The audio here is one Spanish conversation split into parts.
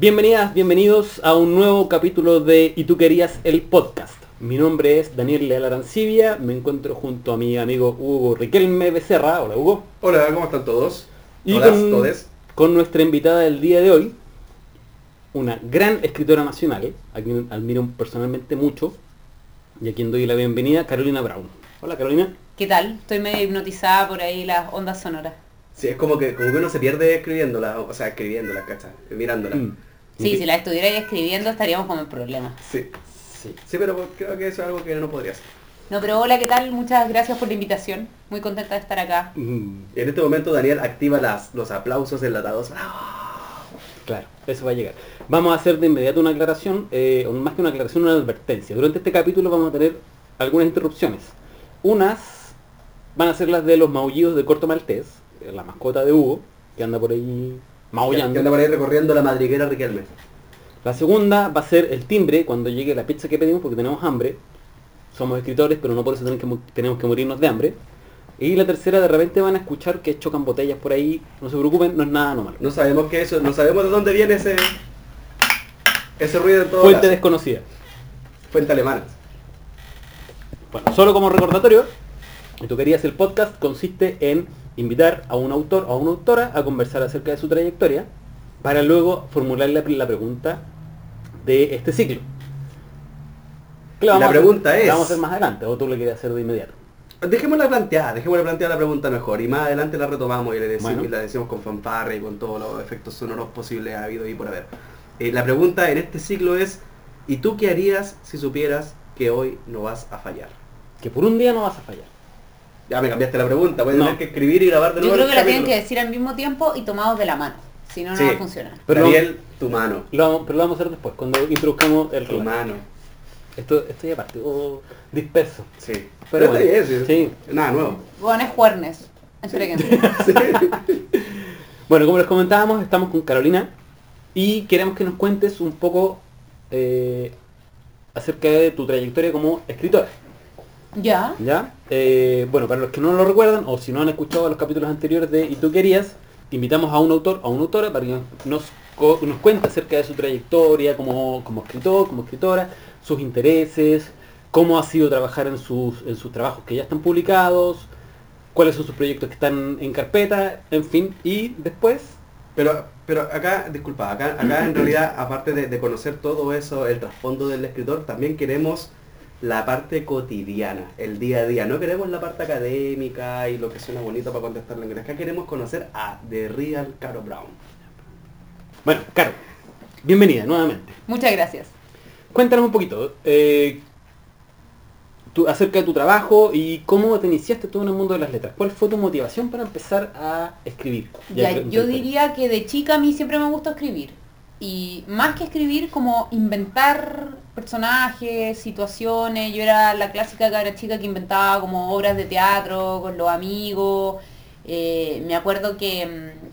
Bienvenidas, bienvenidos a un nuevo capítulo de Y tú querías el podcast. Mi nombre es Daniel Leal Arancibia, me encuentro junto a mi amigo Hugo Riquelme Becerra. Hola Hugo. Hola, ¿cómo están todos? Y Hola, con, todes. con nuestra invitada del día de hoy, una gran escritora nacional, a quien admiro personalmente mucho, y a quien doy la bienvenida, Carolina Brown. Hola Carolina. ¿Qué tal? Estoy medio hipnotizada por ahí las ondas sonoras. Sí, es como que, como que uno se pierde escribiéndola, o sea, escribiéndola, ¿cachai? Mirándola. Mm. Sí, si la estuviera ahí escribiendo estaríamos con el problema. Sí. Sí. Sí, pero creo que eso es algo que no podría hacer. No, pero hola, ¿qué tal? Muchas gracias por la invitación. Muy contenta de estar acá. Mm, en este momento Daniel activa las, los aplausos enlatados. Claro, eso va a llegar. Vamos a hacer de inmediato una aclaración, eh, o más que una aclaración, una advertencia. Durante este capítulo vamos a tener algunas interrupciones. Unas van a ser las de los maullidos de Corto Maltés, la mascota de Hugo, que anda por ahí Que maullando. anda por ahí recorriendo la madriguera Riquelme. La segunda va a ser el timbre cuando llegue la pizza que pedimos porque tenemos hambre. Somos escritores, pero no por eso tenemos que, tenemos que morirnos de hambre. Y la tercera, de repente van a escuchar que chocan botellas por ahí. No se preocupen, no es nada normal. No sabemos qué eso, no sabemos de dónde viene ese ese ruido en todo Fuente caso. desconocida. Fuente alemana. Bueno, solo como recordatorio, y tú querías el podcast consiste en invitar a un autor o a una autora a conversar acerca de su trayectoria para luego formularle la pregunta de este ciclo. La hacer- pregunta es- La vamos a hacer más adelante, o tú le quieres hacer de inmediato. Dejémosla planteada, dejémosla planteada la pregunta mejor y más adelante la retomamos y, le decimos, Bueno. y la decimos con fanfarra y con todos los efectos sonoros posibles ha habido y por haber. Eh, la pregunta en este ciclo es, ¿y tú qué harías si supieras que hoy no vas a fallar? Que por un día no vas a fallar. Ya me cambiaste la pregunta, voy a No. tener que escribir y grabar de Yo nuevo. creo el que la tienen que decir al mismo tiempo y tomados de la mano. Si no, no Sí. va a funcionar. Pero- Daniel, tu mano. Lo vamos- pero lo vamos a hacer después, cuando introduzcamos el Tu mano. Esto, esto ya parte, oh, disperso. Sí. Pero Pero, bueno, sí. sí. Nada nuevo. Bueno, es Juernes. Bueno, como les comentábamos, estamos con Carolina y queremos que nos cuentes un poco eh, acerca de tu trayectoria como escritora. ¿Ya? ¿Ya? Eh, bueno, para los que no lo recuerdan o si no han escuchado los capítulos anteriores de Y tú querías, invitamos a un autor o una autora para que nos, co- nos cuente acerca de su trayectoria como, como escritor, como escritora, sus intereses, cómo ha sido trabajar en sus, en sus trabajos que ya están publicados, cuáles son sus proyectos que están en carpeta, en fin, y después Pero, pero acá, disculpa, acá, acá en realidad, aparte de, de conocer todo eso, el trasfondo del escritor, también queremos la parte cotidiana, el día a día. No queremos la parte académica y lo que suena bonito para contestar la inglés. Acá queremos conocer a The Real Caro Brown. Bueno, Caro, bienvenida nuevamente. Muchas gracias. Cuéntanos un poquito eh, tu- acerca de tu trabajo y cómo te iniciaste tú en el mundo de las letras. ¿Cuál fue tu motivación para empezar a escribir? Ya, yo diría que de chica a mí siempre me gustó escribir. Y más que escribir, como inventar personajes, situaciones. Yo era la clásica cabra chica que inventaba como obras de teatro con los amigos. Eh, me acuerdo que mm,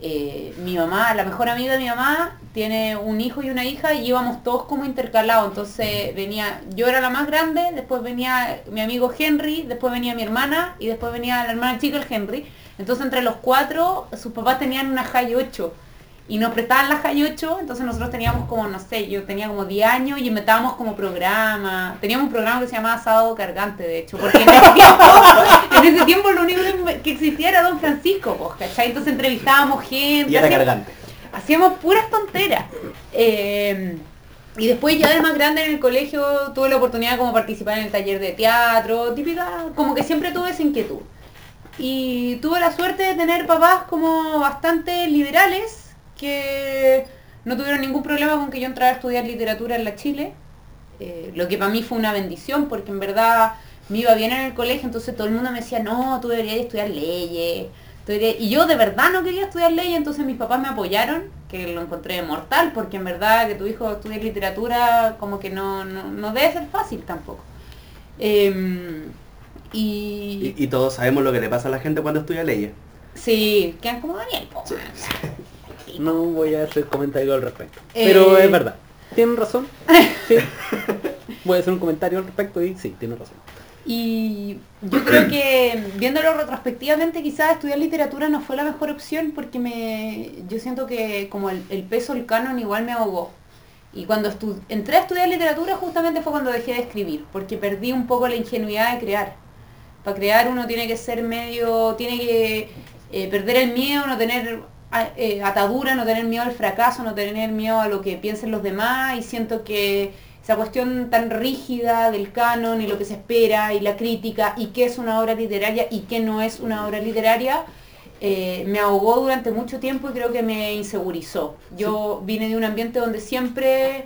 eh, mi mamá, la mejor amiga de mi mamá, tiene un hijo y una hija y íbamos todos como intercalados. Entonces venía, yo era la más grande, después venía mi amigo Henry, después venía mi hermana y después venía la hermana chica, el Henry. Entonces entre los cuatro, sus papás tenían una Jai 8 y nos prestaban la Jai 8, entonces nosotros teníamos como, no sé, yo tenía como 10 años y inventábamos como programa. Teníamos un programa que se llamaba Sábado Cargante, de hecho, porque en ese tiempo, en ese tiempo lo único que existía era Don Francisco, pues, ¿cachai? Entonces entrevistábamos gente. Y era hacíamos- cargante. hacíamos puras tonteras. Eh, y después ya de más grande en el colegio tuve la oportunidad de como participar en el taller de teatro, típica, como que siempre tuve esa inquietud. Y tuve la suerte de tener papás como bastante liberales, que no tuvieron ningún problema con que yo entrara a estudiar literatura en la Chile, eh, lo que para mí fue una bendición, porque en verdad me iba bien en el colegio, entonces todo el mundo me decía, no, tú deberías estudiar leyes. tú deberías-". Y yo de verdad no quería estudiar leyes, entonces mis papás me apoyaron, que lo encontré mortal, porque en verdad que tu hijo estudie literatura como que no, no, no debe ser fácil tampoco. Em, y, Y, y todos sabemos lo que le pasa a la gente cuando estudia leyes. sí, quedan como Daniel. po. No voy a hacer comentario al respecto. Eh. Pero es verdad. ¿Tienen razón? Sí. Voy a hacer un comentario al respecto y sí, tienen razón. Y yo creo que viéndolo retrospectivamente quizás estudiar literatura no fue la mejor opción porque me, yo siento que como el, el peso del canon igual me ahogó. Y cuando estu- entré a estudiar literatura justamente fue cuando dejé de escribir, porque perdí un poco la ingenuidad de crear. Para crear uno tiene que ser medio, tiene que eh, perder el miedo, no tener eh, atadura, no tener miedo al fracaso, no tener miedo a lo que piensen los demás y siento que esa cuestión tan rígida del canon y lo que se espera y la crítica y qué es una obra literaria y qué no es una obra literaria, eh, me ahogó durante mucho tiempo y creo que me insegurizó. Yo vine de un ambiente donde siempre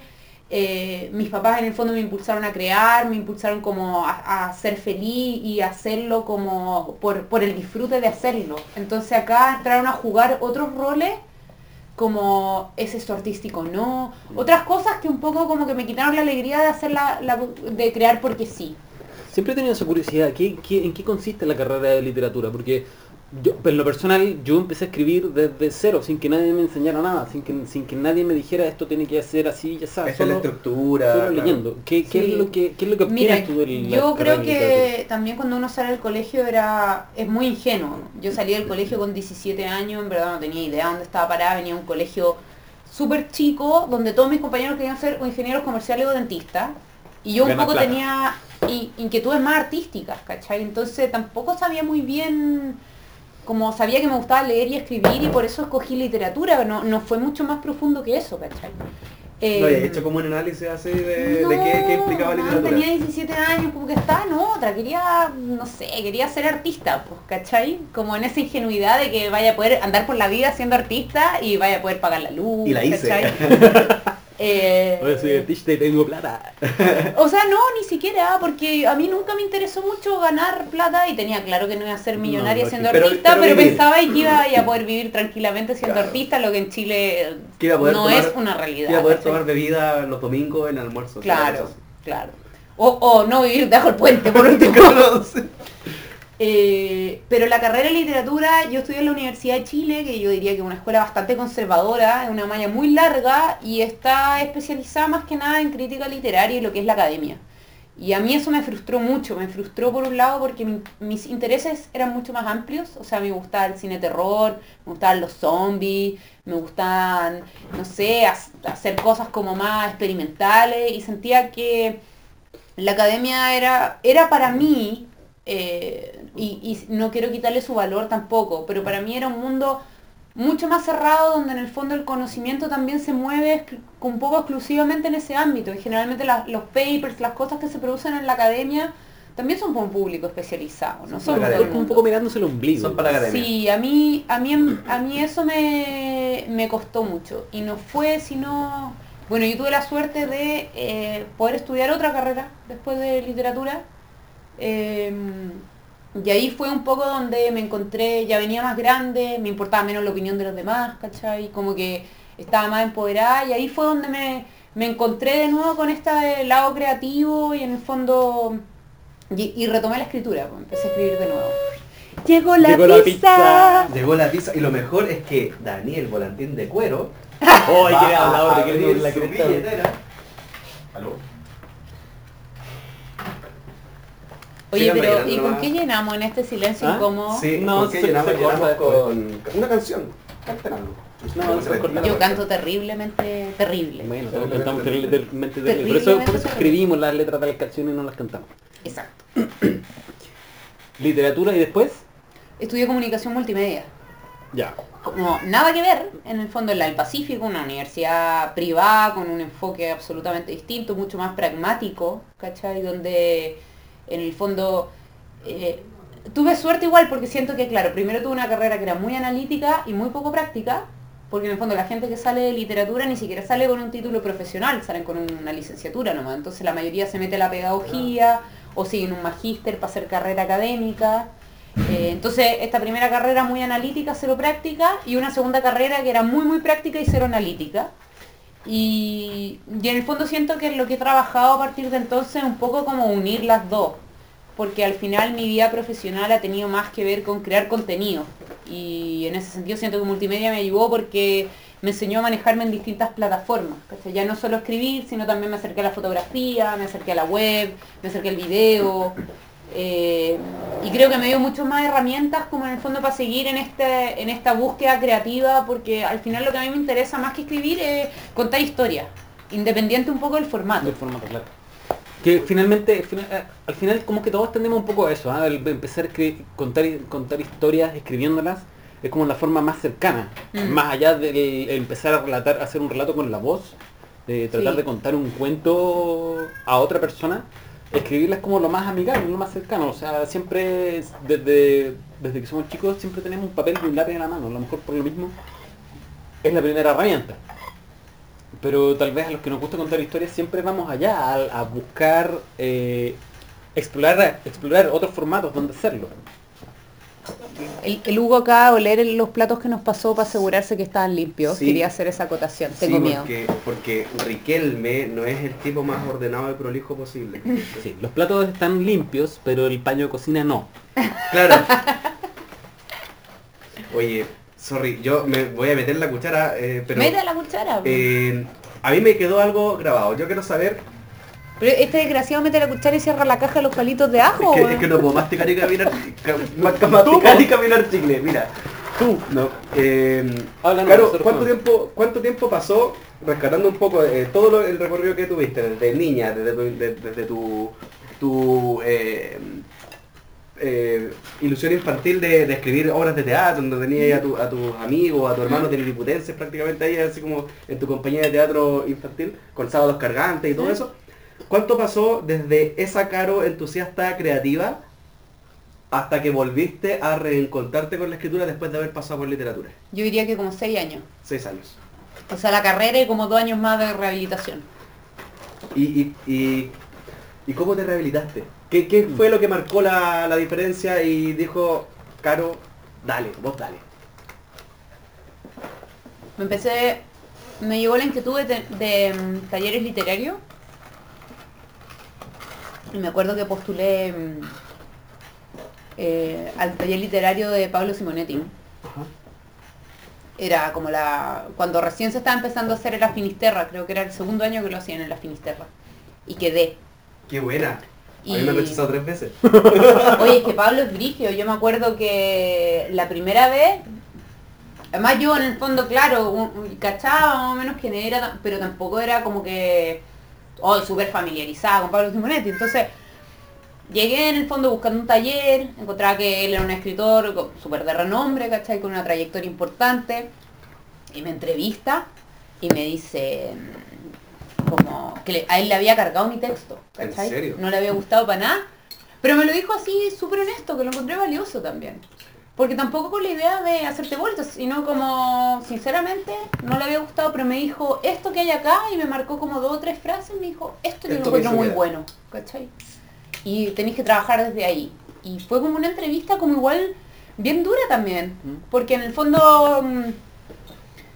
eh, mis papás en el fondo me impulsaron a crear, me impulsaron como a, ser feliz y hacerlo como por, por el disfrute de hacerlo. Entonces acá entraron a jugar otros roles como es esto artístico, no. Otras cosas que un poco como que me quitaron la alegría de hacer la, la- de crear porque sí. Siempre he tenido esa curiosidad, ¿qué, qué- en qué consiste la carrera de literatura? Porque yo, en lo personal, yo empecé a escribir desde cero, sin que nadie me enseñara nada, sin que, sin que nadie me dijera esto tiene que hacer así, ya sabes. Esta es la Solo, estructura. solo claro. leyendo. ¿Qué, qué Sí. es lo que, qué es lo que Mira, obtienes tú de la yo creo que también cuando uno sale del colegio era es muy ingenuo. Yo salí del colegio con 17 años, en verdad no tenía idea dónde estaba parada, venía de un colegio súper chico, donde todos mis compañeros querían ser o ingenieros comerciales o dentistas. Y yo un poco plata. tenía in- inquietudes más artísticas, ¿cachai? Entonces tampoco sabía muy bien, como sabía que me gustaba leer y escribir y por eso escogí literatura, no, no fue mucho más profundo que eso, ¿cachai? No, Eh, has hecho como un análisis así de, de qué, qué implicaba no, literatura. Tenía 17 años, como que estaba en otra, quería, no sé, quería ser artista, pues, ¿cachai? Como en esa ingenuidad de que vaya a poder andar por la vida siendo artista y vaya a poder pagar la luz, Y la hice. ¿cachai? Eh, soy artista y tengo plata. o sea, no, ni siquiera, porque a mí nunca me interesó mucho ganar plata y tenía claro que no iba a ser millonaria No, siendo pero- artista, pero pero, pensaba que iba a poder vivir tranquilamente siendo Claro. artista, lo que en Chile Que no tomar- es una realidad. Iba a poder tomar bebida los domingos en almuerzo. Claro, claro. O, o no vivir debajo el puente, por último. Eh, pero la carrera de literatura, yo estudié en la Universidad de Chile, que yo diría que es una escuela bastante conservadora, es una malla muy larga y está especializada más que nada en crítica literaria y lo que es la academia. Y a mí eso me frustró mucho, me frustró por un lado porque mi- mis intereses eran mucho más amplios, o sea, me gustaba el cine terror, me gustaban los zombies, me gustaban, no sé, ha- hacer cosas como más experimentales y sentía que la academia era, era para mí, eh, y, y no quiero quitarle su valor tampoco, pero para mí era un mundo mucho más cerrado donde en el fondo el conocimiento también se mueve un poco exclusivamente en ese ámbito y generalmente la- los papers, las cosas que se producen en la academia también son para un público especializado, no Son un poco mirándose el ombligo. Son para la academia. Sí, a mí, a mí, a mí eso me, me costó mucho. Y no fue sino... Bueno, yo tuve la suerte de eh, poder estudiar otra carrera después de literatura. Eh, y ahí fue un poco donde me encontré, ya venía más grande, me importaba menos la opinión de los demás, ¿cachai? Como que estaba más empoderada y ahí fue donde me, me encontré de nuevo con este lado creativo y en el fondo... Y, y retomé la escritura, pues, empecé a escribir de nuevo. Llegó la Llegó la pizza. Llegó la pizza y lo mejor es que Daniel Volantín de Cuero hablador de que abrir tengo la billetera. ¿Aló? Oye, pero ¿y con qué llenamos en este silencio ¿Ah? incómodo? Sí, No, ¿por qué se- llenamos, se llenamos con una canción. Canten algo. No, se Yo canto terriblemente, terrible. Bueno, todos cantamos terriblemente terrible. Por eso, por escribimos las letras de las canciones y no las cantamos. Exacto. Literatura y después, Estudié comunicación multimedia. ya. Como nada que ver, en el fondo en la del Pacífico, una universidad privada con un enfoque absolutamente distinto, mucho más pragmático, ¿cachai? Donde en el fondo eh, tuve suerte igual porque siento que, claro, primero tuve una carrera que era muy analítica y muy poco práctica, porque en el fondo la gente que sale de literatura ni siquiera sale con un título profesional, salen con una licenciatura nomás. Entonces la mayoría se mete a la pedagogía o siguen un magíster para hacer carrera académica. Eh, entonces, esta primera carrera muy analítica, cero práctica, y una segunda carrera que era muy, muy práctica y cero analítica. Y, en el fondo siento que lo que he trabajado a partir de entonces es un poco como unir las dos, porque al final mi vida profesional ha tenido más que ver con crear contenido. Y en ese sentido siento que multimedia me ayudó porque me enseñó a manejarme en distintas plataformas. Ya no solo escribir, sino también me acerqué a la fotografía, me acerqué a la web, me acerqué al video. Eh, y creo que me dio mucho más herramientas como en el fondo para seguir en, este, en esta búsqueda creativa, porque al final lo que a mí me interesa más que escribir es contar historias, independiente un poco del formato. Del formato, claro. Que finalmente, fina- eh, al final como que todos tendemos un poco a eso, ¿ah? el empezar a contar, contar historias escribiéndolas es como la forma más cercana, Mm. más allá de empezar a relatar, hacer un relato con la voz, de tratar Sí. de contar un cuento a otra persona, escribirla es como lo más amigable, lo más cercano, o sea, siempre es- desde, desde que somos chicos siempre tenemos un papel y un lápiz en la mano, a lo mejor por lo mismo es la primera herramienta. Pero tal vez a los que nos gusta contar historias siempre vamos allá, a, a buscar, eh, explorar, explorar otros formatos donde hacerlo. El, el Hugo acaba de oler los platos que nos pasó para asegurarse que estaban limpios. Sí. Quería hacer esa acotación. Tengo Sí, miedo. Porque, porque Riquelme no es el tipo más ordenado y prolijo posible. Sí, los platos están limpios, pero el paño de cocina no. Claro. Oye, sorry, yo me voy a meter la cuchara, eh, pero Mete la cuchara. eh, a mí me quedó algo grabado. Yo quiero saber, Pero este desgraciado mete la cuchara y cierra la caja de los palitos de ajo. es que, weón. es que no puedo masticar y caminar, ca- ma- masticar y caminar chicle, mira. Tú. No, eh, Háblanos, claro, ¿cuánto tiempo, ¿cuánto tiempo pasó rescatando un poco eh, todo lo- el recorrido que tuviste desde niña, desde tu, de- desde tu, tu eh, eh, ilusión infantil de, de escribir obras de teatro, donde tenías a, tu- a tus amigos, a tu hermano tenidiputenses prácticamente ahí, así como en tu compañía de teatro infantil, con sábados cargantes y todo eso? ¿Cuánto pasó desde esa caro entusiasta creativa hasta que volviste a reencontrarte con la escritura después de haber pasado por literatura? Yo diría que como seis años. Seis años. O sea, la carrera y como dos años más de rehabilitación. ¿Y, y, y, y cómo te rehabilitaste? ¿Qué, qué fue lo que marcó la, la diferencia y dijo, Caro, dale, vos dale? Me empecé, me llegó la inquietud de, mm, talleres literarios. Y me acuerdo que postulé mm, eh, al taller literario de Pablo Simonetti. Era como la... Cuando recién se estaba empezando a hacer en la Finisterra, creo que era el segundo año que lo hacían en la Finisterra. Y quedé. ¡Qué buena! A mí Y- me rechazado tres veces. Oye, es que Pablo es brigio. Yo me acuerdo que la primera vez, además yo en el fondo, claro, un- un- cachaba más o menos quién era, pero tampoco era como que, oh, súper familiarizada con Pablo Simonetti. Entonces, llegué en el fondo buscando un taller, encontraba que él era un escritor súper de renombre, ¿cachai? Con una trayectoria importante. Y me entrevista y me dice como que a él le había cargado mi texto, ¿En ¿cachai? serio? No le había gustado para nada. Pero me lo dijo así súper honesto, que lo encontré valioso también. Porque tampoco con la idea de hacerte vueltas, sino como, sinceramente, no le había gustado, pero me dijo, esto que hay acá, y me marcó como dos o tres frases, me dijo, esto yo lo encuentro muy quedar". bueno, ¿cachai? Y tenéis que trabajar desde ahí. Y fue como una entrevista como igual bien dura también, Mm. porque en el fondo mm,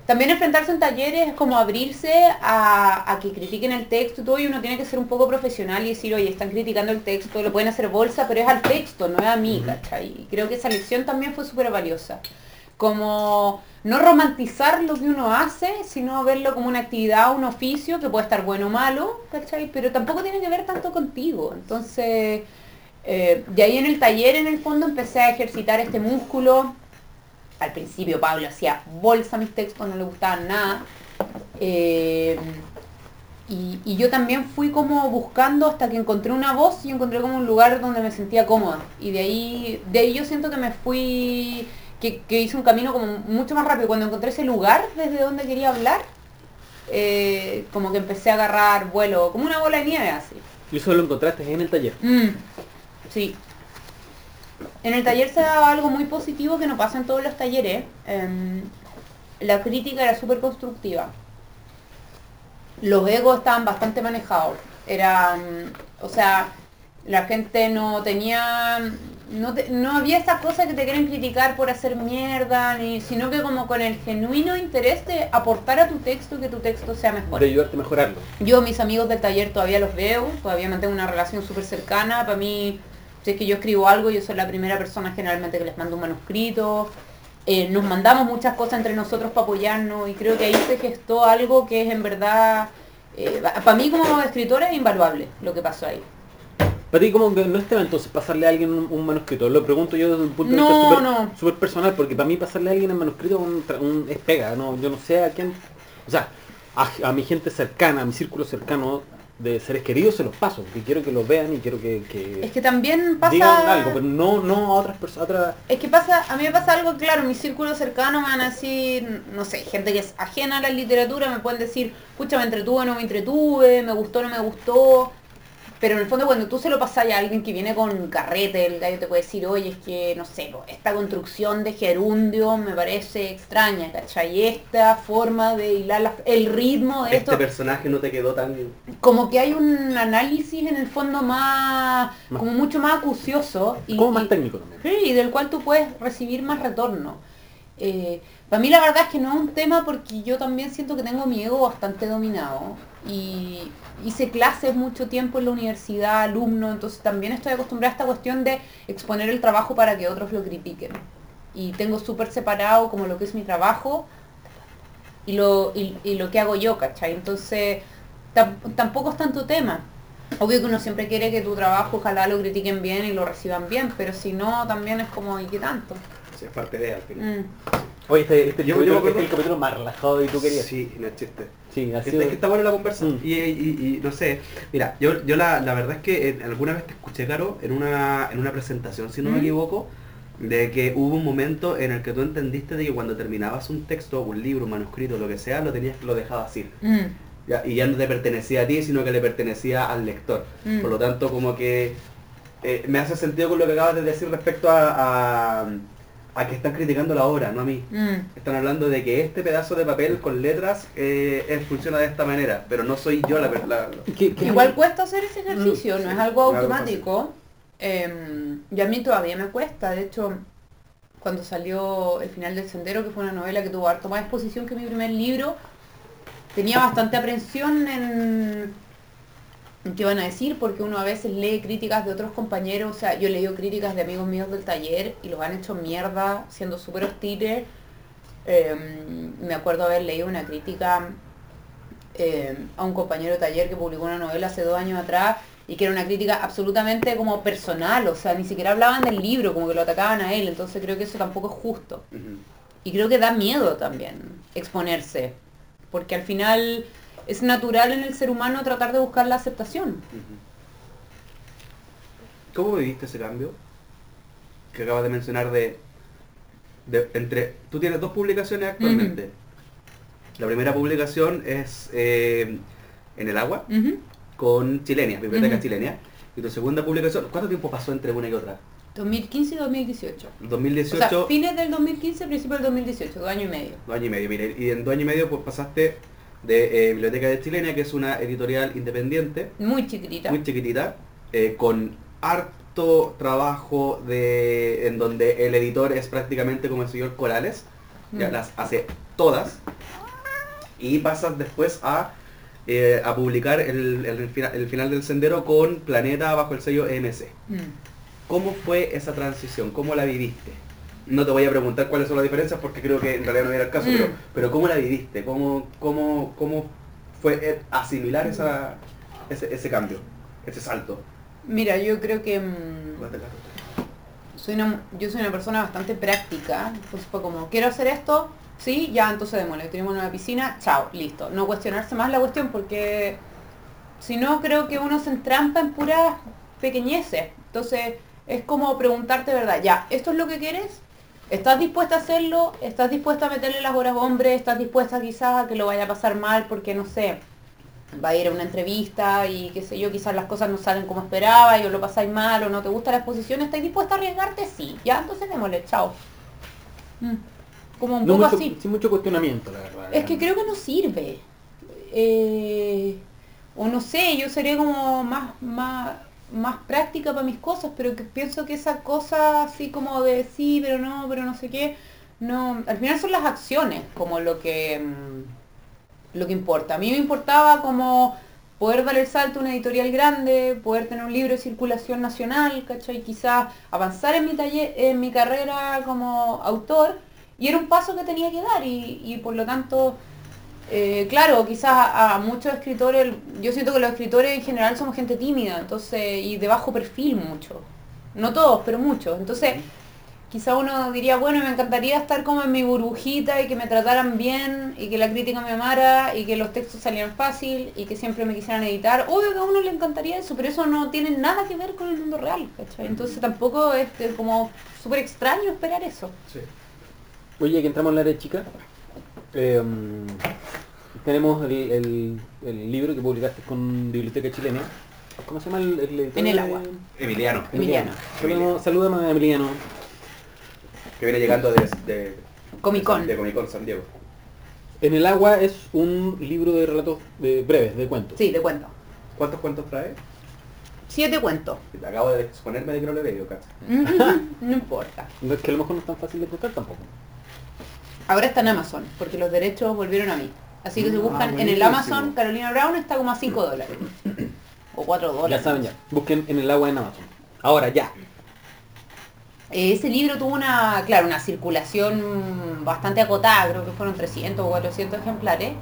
también enfrentarse en talleres es como abrirse a, a que critiquen el texto y todo, y uno tiene que ser un poco profesional y decir, oye, están criticando el texto, lo pueden hacer bolsa, pero es al texto, no es a mí, ¿cachai? Y creo que esa lección también fue súper valiosa. Como no romantizar lo que uno hace, sino verlo como una actividad, un oficio, que puede estar bueno o malo, ¿cachai? Pero tampoco tiene que ver tanto contigo. Entonces, eh, de ahí en el taller, en el fondo, empecé a ejercitar este músculo. Al principio Pablo hacía bolsa a mis textos, no le gustaban nada. Eh, y, y yo también fui como buscando hasta que encontré una voz y encontré como un lugar donde me sentía cómoda. Y de ahí, de ahí yo siento que me fui, que, que hice un camino como mucho más rápido. Cuando encontré ese lugar desde donde quería hablar, eh, como que empecé a agarrar vuelo, como una bola de nieve así. Y eso lo encontraste en el taller. Mm, sí. En el taller se daba algo muy positivo que no pasa en todos los talleres. Em, la crítica era súper constructiva. Los egos estaban bastante manejados. Eran, o sea, la gente no tenía, no, te- no había esa cosa que te quieren criticar por hacer mierda, ni, sino que como con el genuino interés de aportar a tu texto y que tu texto sea mejor. De ayudarte a mejorarlo. Yo, mis amigos del taller todavía los veo, todavía mantengo una relación súper cercana. Para mí, si es que yo escribo algo, yo soy la primera persona generalmente que les mando un manuscrito. Eh, nos mandamos muchas cosas entre nosotros para apoyarnos y creo que ahí se gestó algo que es en verdad, para mí como escritora es invaluable lo que pasó ahí. Para ti, como que no es tema entonces pasarle a alguien un, un manuscrito? Lo pregunto yo desde un punto de No, vista súper no. personal, porque para mí pasarle a alguien el manuscrito es, un tra- un- es pega, ¿no? Yo no sé a quién... O sea, a, a mi gente cercana, a mi círculo cercano de seres queridos se los paso, y quiero que los vean y quiero que, que Es que también pasa... digan algo, pero no, no a otras personas, otras... Es que pasa, a mí me pasa algo claro, en mi círculo cercano me van a decir, no sé, gente que es ajena a la literatura me pueden decir, pucha, me entretuve, no me entretuve, me gustó, no me gustó. Pero en el fondo cuando tú se lo pasas a alguien que viene con carrete, el gallo te puede decir, oye, es que, no sé, esta construcción de gerundio me parece extraña, ¿cachai? Y esta forma de hilar la- el ritmo de Este esto, personaje no te quedó tan... como que hay un análisis en el fondo más, Más- como mucho más acucioso. Y, como más técnico también. Sí, y del cual tú puedes recibir más retorno. Eh, para mí la verdad es que no es un tema porque yo también siento que tengo mi ego bastante dominado y hice clases mucho tiempo en la universidad, alumno, entonces también estoy acostumbrada a esta cuestión de exponer el trabajo para que otros lo critiquen. Y tengo súper separado como lo que es mi trabajo y lo, y, y lo que hago yo, ¿cachai? Entonces tam- tampoco es tanto tema. Obvio que uno siempre quiere que tu trabajo ojalá lo critiquen bien y lo reciban bien, pero si no, también es como, ¿y qué tanto? Es parte de al final. Mm. Oye, este, este, Yo- capítulo- yo este es el capítulo más relajado de tu quería. Sí, Sí, no es chiste. ha Es sido... que está buena la conversa. Mm. Y, y- y no sé, mira, yo, yo la, la verdad es que eh, alguna vez te escuché, Caro, en una, en una presentación, si no me Mm. equivoco, de que hubo un momento en el que tú entendiste de que cuando terminabas un texto, un libro, un manuscrito, lo que sea, lo tenías lo dejabas ir. Mm. Ya, y ya no te pertenecía a ti, sino que le pertenecía al lector. Mm. Por lo tanto, como que eh, me hace sentido con lo que acabas de decir respecto a, a, a que están criticando la obra, no a mí. Mm. Están hablando de que este pedazo de papel con letras eh, eh, funciona de esta manera, pero no soy yo la verdad. ¿Qué- qué- Igual cuesta hacer ese ejercicio, Mm, no sí, es algo automático. Em, y a mí todavía me cuesta, de hecho, cuando salió El final del sendero, que fue una novela que tuvo harto más exposición que mi primer libro, tenía bastante aprensión en, en qué van a decir, porque uno a veces lee críticas de otros compañeros, o sea, yo he leído críticas de amigos míos del taller y los han hecho mierda, siendo súper hostiles. Em, me acuerdo haber leído una crítica eh, a un compañero de taller que publicó una novela hace dos años atrás y que era una crítica absolutamente como personal, o sea, ni siquiera hablaban del libro, como que lo atacaban a él, entonces creo que eso tampoco es justo. Y creo que da miedo también exponerse, porque al final es natural en el ser humano tratar de buscar la aceptación. ¿Cómo viviste ese cambio? Que acabas de mencionar de, de- entre. Tú tienes dos publicaciones actualmente. La primera publicación es eh, en el agua con Chilenia, Biblioteca Ujú. Chilenia. Y tu segunda publicación, ¿cuánto tiempo pasó entre una y otra? 2015 y 2018. El O 2018, sea, fines del 2015, principio del 2018, dos años y medio. dos años y medio. Mire, y en dos años y medio pues pasaste de eh, Biblioteca de Chilenia, que es una editorial independiente, Muy chiquitita. muy chiquitita, eh, con harto trabajo de en donde el editor es prácticamente como el señor Corales, ya Mm. las hace todas, y pasas después a, eh, a publicar el, el fina- el final del sendero con Planeta bajo el sello EMC. Mm. ¿Cómo fue esa transición? ¿Cómo la viviste? No te voy a preguntar cuáles son las diferencias porque creo que en realidad no era el caso, Mm. pero, pero ¿cómo la viviste? ¿Cómo, cómo, cómo fue asimilar esa, ese, ese cambio, ese salto? Mira, yo creo que... mm, soy una, yo soy una persona bastante práctica, entonces fue como, quiero hacer esto, sí, ya, entonces démosle, tenemos una piscina, chao, listo. No cuestionarse más la cuestión porque si no creo que uno se entrampa en puras pequeñeces. Entonces es como preguntarte, ¿verdad? Ya, ¿esto es lo que quieres? ¿Estás dispuesta a hacerlo? ¿Estás dispuesta a meterle las horas hombre? ¿Estás dispuesta quizás a que lo vaya a pasar mal porque no sé? va a ir a una entrevista y qué sé yo, quizás las cosas no salen como esperaba y o lo pasáis mal o no te gusta la exposición, ¿estáis dispuesta a arriesgarte? Sí, ya, entonces démosle, chao. Mm, Como un No poco mucho, así. sin mucho cuestionamiento, la verdad. Es que creo que no sirve. Eh, o no sé, yo sería como más, más, más práctica para mis cosas, pero que pienso que esa cosa así como de sí, pero no, pero no sé qué, no, al final son las acciones como lo que mm, lo que importa. A mí me importaba como poder dar el salto a una editorial grande, poder tener un libro de circulación nacional, ¿cachai? Quizás avanzar en mi taller, en mi carrera como autor, y era un paso que tenía que dar, y, y por lo tanto Eh, claro, quizás a, muchos escritores, yo siento que los escritores en general somos gente tímida, entonces, y de bajo perfil mucho. No todos, pero muchos. Entonces, quizá uno diría, bueno, me encantaría estar como en mi burbujita y que me trataran bien y que la crítica me amara y que los textos salieran fácil y que siempre me quisieran editar. Obvio que a uno le encantaría eso, pero eso no tiene nada que ver con el mundo real, ¿cachai? Entonces tampoco es como súper extraño esperar eso. Sí. Oye, que entramos en la área chica. Eh, tenemos el, el- el libro que publicaste con Biblioteca Chilena. ¿Cómo se llama el, el editor En el de- agua. Emiliano, Emiliano. Saludamos a Emiliano. que viene llegando de, de Comic Con. De Comic Con San Diego. En el agua es un libro de relatos de, breves, de cuentos. Sí, te cuento. ¿Cuántos cuentos trae? Siete cuentos. Acabo de exponerme de que no le veo, casi. no importa. No es que a lo mejor no es tan fácil de encontrar tampoco. Ahora está en Amazon, porque los derechos volvieron a mí. Así que si Ah, buscan en el. Amazon, Carolina Brown está como a 5 dólares. O 4 Ya dólares. saben ya. Busquen en el agua en Amazon. Ahora ya. Eh, Ese libro tuvo una, claro, una circulación bastante acotada, creo que fueron 300 o 400 ejemplares.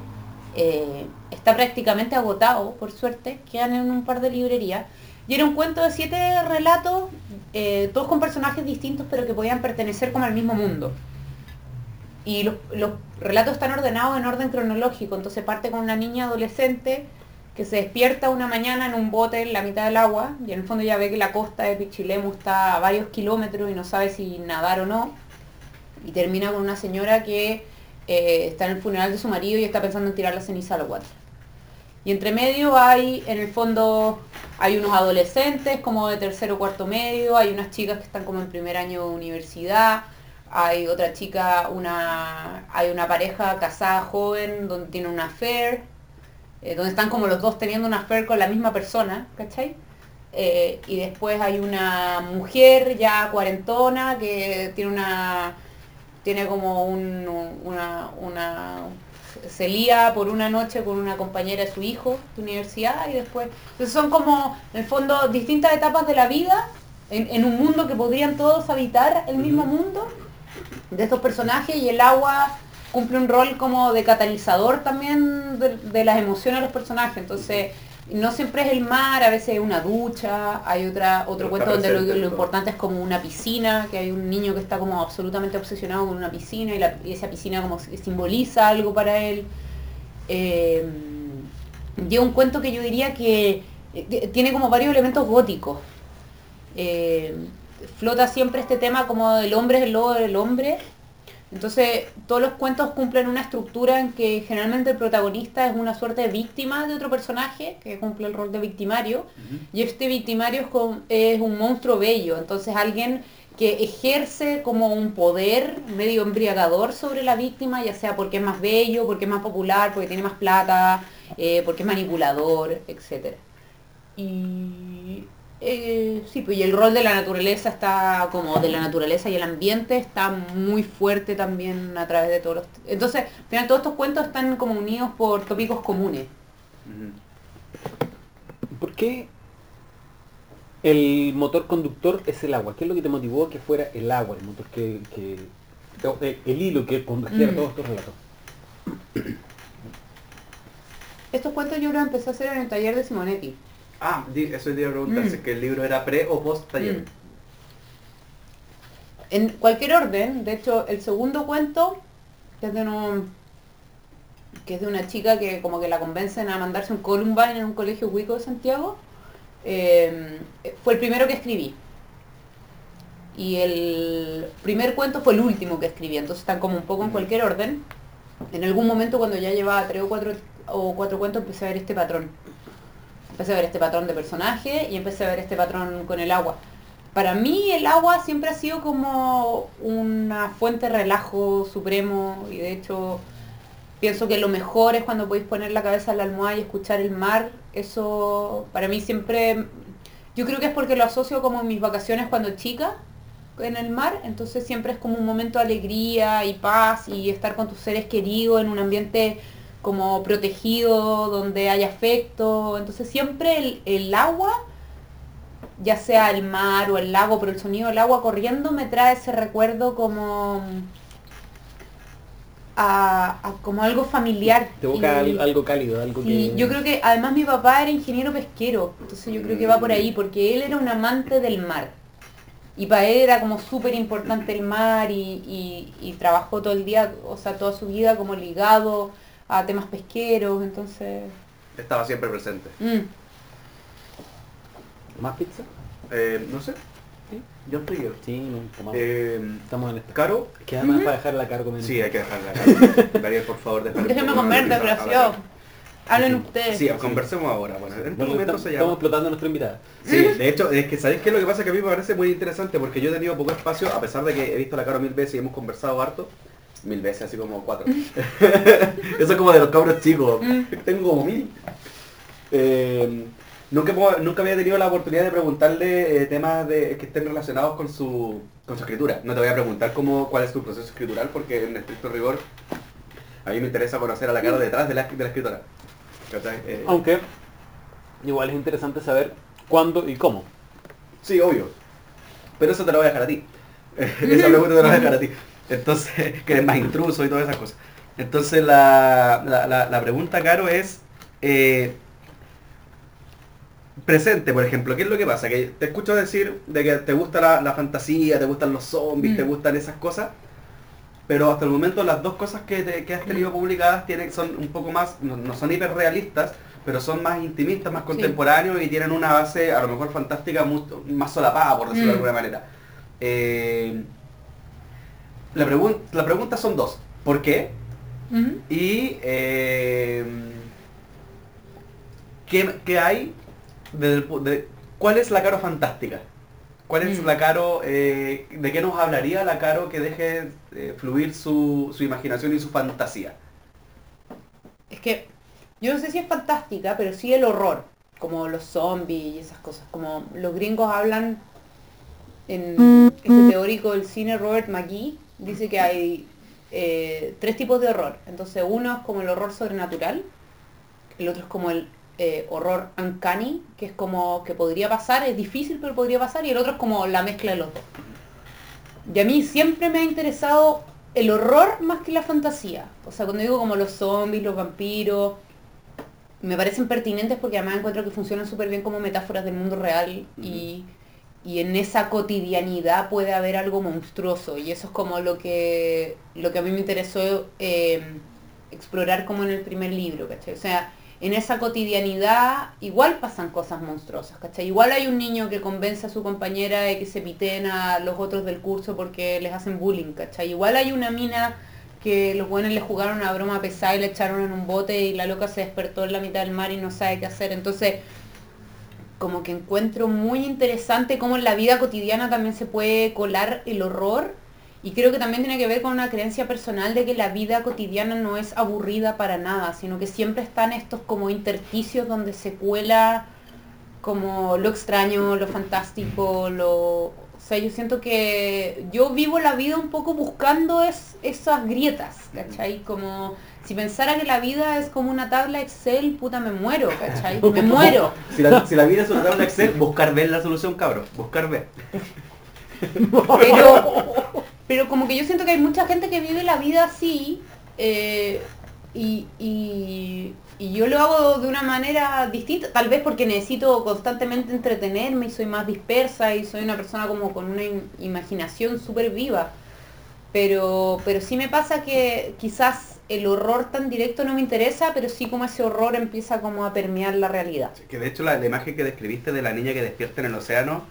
Eh, está prácticamente agotado, por suerte, quedan en un par de librerías. Y era un cuento de siete relatos, eh, todos con personajes distintos, pero que podían pertenecer como al mismo mundo. Y los, los relatos están ordenados en orden cronológico, entonces parte con una niña adolescente que se despierta una mañana en un bote en la mitad del agua y en el fondo ya ve que la costa de Pichilemu está a varios kilómetros y no sabe si nadar o no. Y termina con una señora que eh, está en el funeral de su marido y está pensando en tirar la ceniza al water. Y entre medio hay, en el fondo, hay unos adolescentes como de tercero o cuarto medio, hay unas chicas que están como en primer año de universidad, hay otra chica, una, hay una pareja casada joven donde tiene una affair, eh, donde están como los dos teniendo una affair con la misma persona, ¿cachai? Eh, y después hay una mujer ya cuarentona que tiene una tiene como un, una, una se lía por una noche con una compañera de su hijo de universidad y después entonces son como en el fondo distintas etapas de la vida en, en un mundo que podrían todos habitar el mismo mundo de estos personajes y el agua cumple un rol como de catalizador también de, de las emociones de los personajes entonces no siempre es el mar, a veces es una ducha, hay otra, otro cuento donde lo, importante es como una piscina, que hay un niño que está como absolutamente obsesionado con una piscina y, la- y esa piscina como si- simboliza algo para él. Eh, un cuento que yo diría que eh, tiene como varios elementos góticos. Eh, flota siempre este tema como el hombre es el lobo del hombre. Entonces, todos los cuentos cumplen una estructura en que generalmente el protagonista es una suerte de víctima de otro personaje, que cumple el rol de victimario, y este victimario es, con- es un monstruo bello, entonces alguien que ejerce como un poder medio embriagador sobre la víctima, ya sea porque es más bello, porque es más popular, porque tiene más plata, eh, porque es manipulador, etc. Y eh, sí, pues y el rol de la naturaleza está como de la naturaleza y el ambiente está muy fuerte también a través de todos los... Entonces, al final todos estos cuentos están como unidos por tópicos comunes. ¿Por qué el motor conductor es el agua? ¿Qué es lo que te motivó que fuera el agua, el motor que, que- eh, el hilo que condujera Mm. todos estos relatos? Estos cuentos yo los empecé a hacer en el taller de Simonetti. Ah, eso te iba a preguntar, Mm. que el libro era pre o post taller. Mm. En cualquier orden, de hecho, el segundo cuento, que es de, un- que es de una chica que como que la convencen a mandarse un Columbine en un colegio Wico de Santiago, eh, fue el primero que escribí. Y el primer cuento fue el último que escribí, entonces están como un poco en cualquier orden. En algún momento cuando ya llevaba tres o cuatro, o cuatro cuentos empecé a ver este patrón. Empecé a ver este patrón de personaje y empecé a ver este patrón con el agua. Para mí el agua siempre ha sido como una fuente de relajo supremo y de hecho pienso que lo mejor es cuando podéis poner la cabeza en la almohada y escuchar el mar. Eso para mí siempre, yo creo que es porque lo asocio como mis vacaciones cuando chica en el mar, entonces siempre es como un momento de alegría y paz y estar con tus seres queridos en un ambiente como protegido, donde hay afecto. Entonces siempre el, el agua, ya sea el mar o el lago, pero el sonido del agua corriendo me trae ese recuerdo como a, a como algo familiar. Te evoca Y- al- algo cálido, algo Sí, que... yo creo que además mi papá era ingeniero pesquero, entonces yo creo que va por ahí, porque él era un amante del mar. Y para él era como súper importante el mar y, y- y trabajó todo el día, o sea, toda su vida como ligado a temas pesqueros, entonces... Estaba siempre presente. mm. ¿Más pizza? Eh, no sé, Sí. yo estoy yo. Sí, no, tomamos. Eh, Estamos en esta. Caro, Que además Ujú. para dejarla cargo sí, hay que dejarla. Daniel, por favor, déjame. Déjenme comer, desgraciado. Hablen ustedes. Sí, conversemos ahora. Bueno, en este No, momento estamos, explotando a nuestra invitada. Sí, de hecho, es que ¿sabéis qué es lo que pasa? Que a mí me parece muy interesante porque yo he tenido poco espacio, a pesar de que he visto la Caro mil veces y hemos conversado harto. Mil veces, así como cuatro. Eso es como de los cabros chicos. Mm. Tengo como mil. Eh, nunca, nunca había tenido la oportunidad de preguntarle eh, temas de, que estén relacionados con su, con su escritura. No te voy a preguntar cómo, cuál es tu proceso escritural porque en estricto rigor a mí me interesa conocer a la cara detrás de la, de la escritora. Eh, Aunque igual es interesante saber cuándo y cómo. Sí, obvio. Pero eso te lo voy a dejar a ti. Esa pregunta te la voy a dejar a ti. Entonces, que eres más intruso y todas esas cosas. Entonces la, la, la- la pregunta, Caro, es eh, presente, por ejemplo. ¿Qué es lo que pasa? Que te escucho decir de que te gusta la, la fantasía, te gustan los zombies, Mm. te gustan esas cosas. Pero hasta el momento las dos cosas que, te- que has tenido publicadas tienen, son un poco más, no, no son hiperrealistas, pero son más intimistas, más contemporáneos y tienen una base a lo mejor fantástica mucho- más solapada, por decirlo de Mm. alguna manera. Eh, la, pregun- la pregunta son dos. ¿Por qué? Y eh, ¿qué, qué hay pu- de, cuál es la caro fantástica? ¿Cuál es Mm. la caro, eh, de qué nos hablaría la caro que deje eh, fluir su, su imaginación y su fantasía? Es que yo no sé si es fantástica, pero sí el horror, como los zombies y esas cosas. Como los gringos hablan en este teórico del cine Robert McGee, dice que hay eh, tres tipos de horror. Entonces uno es como el horror sobrenatural, el otro es como el eh, horror uncanny, que es como que podría pasar, es difícil pero podría pasar, y el otro es como la mezcla de los dos. Y a mí siempre me ha interesado el horror más que la fantasía. O sea, cuando digo como los zombies, los vampiros, me parecen pertinentes porque además encuentro que funcionan súper bien como metáforas del mundo real y, y en esa cotidianidad puede haber algo monstruoso y eso es como lo que, lo que a mí me interesó eh, explorar como en el primer libro, ¿cachai? O sea, en esa cotidianidad igual pasan cosas monstruosas, ¿cachai? Igual hay un niño que convence a su compañera de que se piten a los otros del curso porque les hacen bullying, ¿cachai? Igual hay una mina que los buenos le jugaron una broma pesada y le echaron en un bote y la loca se despertó en la mitad del mar y no sabe qué hacer. Entonces, como que encuentro muy interesante cómo en la vida cotidiana también se puede colar el horror y creo que también tiene que ver con una creencia personal de que la vida cotidiana no es aburrida para nada, sino que siempre están estos como intersticios donde se cuela como lo extraño, lo fantástico, lo... O sea, yo siento que yo vivo la vida un poco buscando es, esas grietas, ¿cachai? Como si pensara que la vida es como una tabla Excel, puta, me muero, ¿cachai? Me muero. Si la, si la vida es una tabla Excel, buscar ver la solución, cabrón. Buscar ver. Pero, pero como que yo siento que hay mucha gente que vive la vida así eh, y, y- y yo lo hago de una manera distinta, tal vez porque necesito constantemente entretenerme y soy más dispersa y soy una persona como con una im- imaginación súper viva. Pero, pero sí me pasa que quizás el horror tan directo no me interesa, pero sí como ese horror empieza como a permear la realidad. Que de hecho la, la imagen que describiste de la niña que despierta en el océano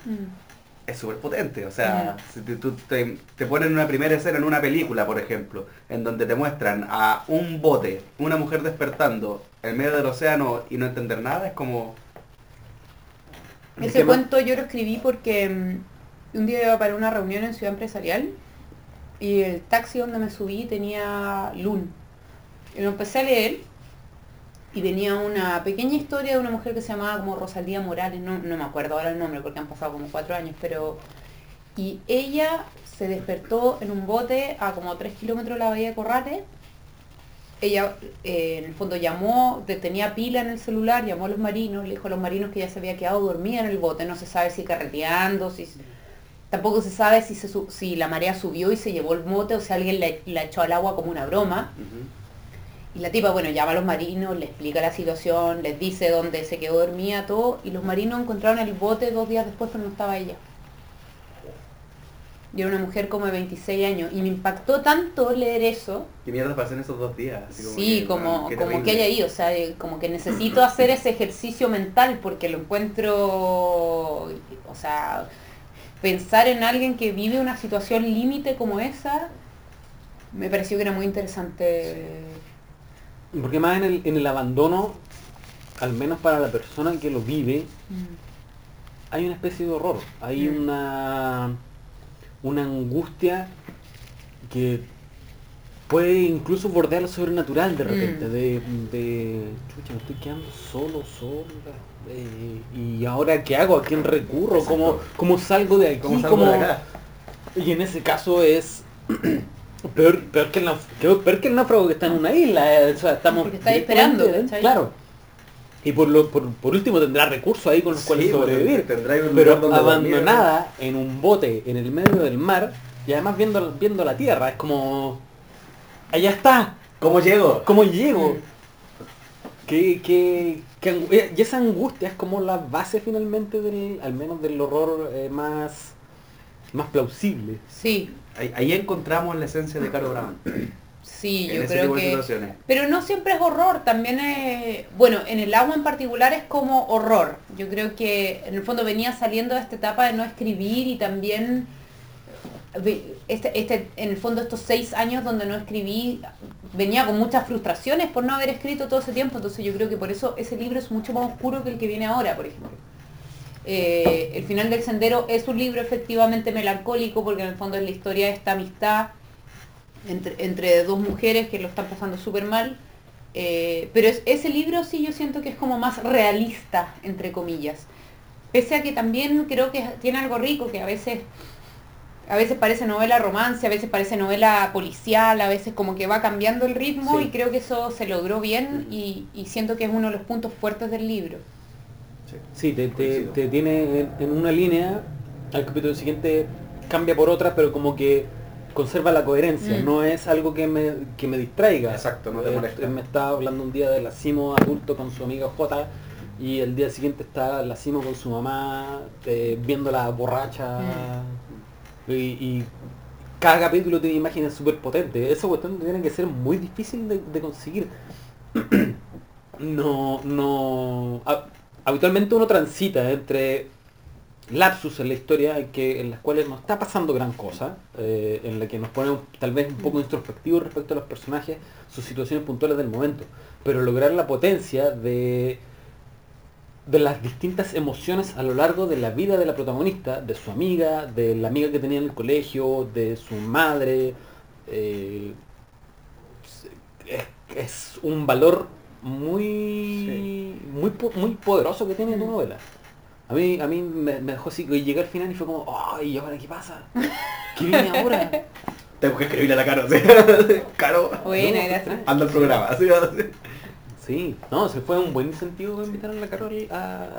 es súper potente. O sea, si te- tú te, te ponen una primera escena en una película, por ejemplo, en donde te muestran a un bote, una mujer despertando en medio del océano y no entender nada, es como... Es Ese cuento yo lo escribí porque mm, un día iba para una reunión en Ciudad Empresarial y el taxi donde me subí tenía Lun. Lo empecé a leer y venía una pequeña historia de una mujer que se llamaba como Rosalía Morales, no, no me acuerdo ahora el nombre porque han pasado como cuatro años, pero... Y ella se despertó en un bote a como tres kilómetros de la bahía de Corrales ella eh, en el fondo llamó, tenía pila en el celular, llamó a los marinos, le dijo a los marinos que ya se había quedado dormida en el bote, no se sabe si carreteando, si... Tampoco se sabe si, la marea subió y se llevó el mote o si alguien la echó al agua como una broma. Y la tipa, bueno, llama a los marinos, le explica la situación, les dice dónde se quedó dormida, todo. Y los marinos encontraron el bote dos días después, pero no estaba ella. Y era una mujer como de 26 años. Y me impactó tanto leer eso. ¿Qué mierda pasó en esos dos días? Así Sí, que, como, qué como que haya ido, o sea, eh, como que necesito hacer ese ejercicio mental porque lo encuentro, o sea, pensar en alguien que vive una situación límite como esa, me pareció que era muy interesante. Porque más en el, en el abandono, al menos para la persona que lo vive, Mm. hay una especie de horror, hay Mm. una, una angustia que puede incluso bordear lo sobrenatural de repente, Mm. de, de, chucha, me estoy quedando solo, sola, eh, y ahora qué hago, a quién recurro, cómo, cómo salgo de aquí, ¿Cómo salgo cómo- de acá? y en ese caso es peor, peor, que el nauf- que- peor que el náufrago que está en una isla, eh, o sea, estamos Porque está esperando. Claro. Y por, lo, por, por último tendrá recursos ahí con los cuales Sí, pues, sobrevivir. tendrá un Pero dormir, abandonada en un bote en el medio del mar y además viendo, viendo la tierra, es como... Allá está, ¿Cómo llego? ¿cómo llego? Que, que, eh, y esa angustia es como la base finalmente del, al menos del horror eh, más, más plausible. Sí, Ahí, ahí encontramos la esencia de Caro Brown. sí, yo creo que... Pero no siempre es horror, también es... Bueno, en el agua en particular es como horror. Yo creo que en el fondo venía saliendo de esta etapa de no escribir y también... Este, este, en el fondo estos seis años donde no escribí, venía con muchas frustraciones por no haber escrito todo ese tiempo, entonces yo creo que por eso ese libro es mucho más oscuro que el que viene ahora, por ejemplo. Eh, el final del sendero es un libro efectivamente melancólico porque en el fondo es la historia de esta amistad entre, entre dos mujeres que lo están pasando súper mal. Eh, pero es- ese libro sí yo siento que es como más realista, entre comillas. Pese a que también creo que tiene algo rico, que a veces, a veces parece novela romance, a veces parece novela policial, a veces como que va cambiando el ritmo Sí. y creo que eso se logró bien y, y siento que es uno de los puntos fuertes del libro. Sí. Sí, te, te, te tiene en, en una línea, al capítulo siguiente cambia por otra, pero como que conserva la coherencia, Mm. no es algo que me, que me distraiga. Exacto, no te Eh, molesta. me estaba hablando un día de la Simo adulto con su amiga J y el día siguiente está la Simo con su mamá eh, viéndola borracha Mm. y, y cada capítulo tiene imágenes súper potentes. Esa cuestión tiene que ser muy difícil de, de conseguir. no, no. ha- habitualmente uno transita entre lapsus en la historia en, que, en las cuales no está pasando gran cosa, eh, en la que nos pone tal vez un poco introspectivos respecto a los personajes, sus situaciones puntuales del momento, pero lograr la potencia de de las distintas emociones a lo largo de la vida de la protagonista, de su amiga, de la amiga que tenía en el colegio, de su madre, eh, es, es un valor muy, muy, muy poderoso que tiene tu novela. A mí, a mí me, me dejó así, y llegué al final y fue como, ay, ¿y ahora qué pasa? ¿Qué viene ahora? Tengo que escribirle a la Caro. ¿sí? Caro, Buena, No, gracias. anda el programa. ¿sí? Sí, no, se fue un buen incentivo que invitaron a la Carol a,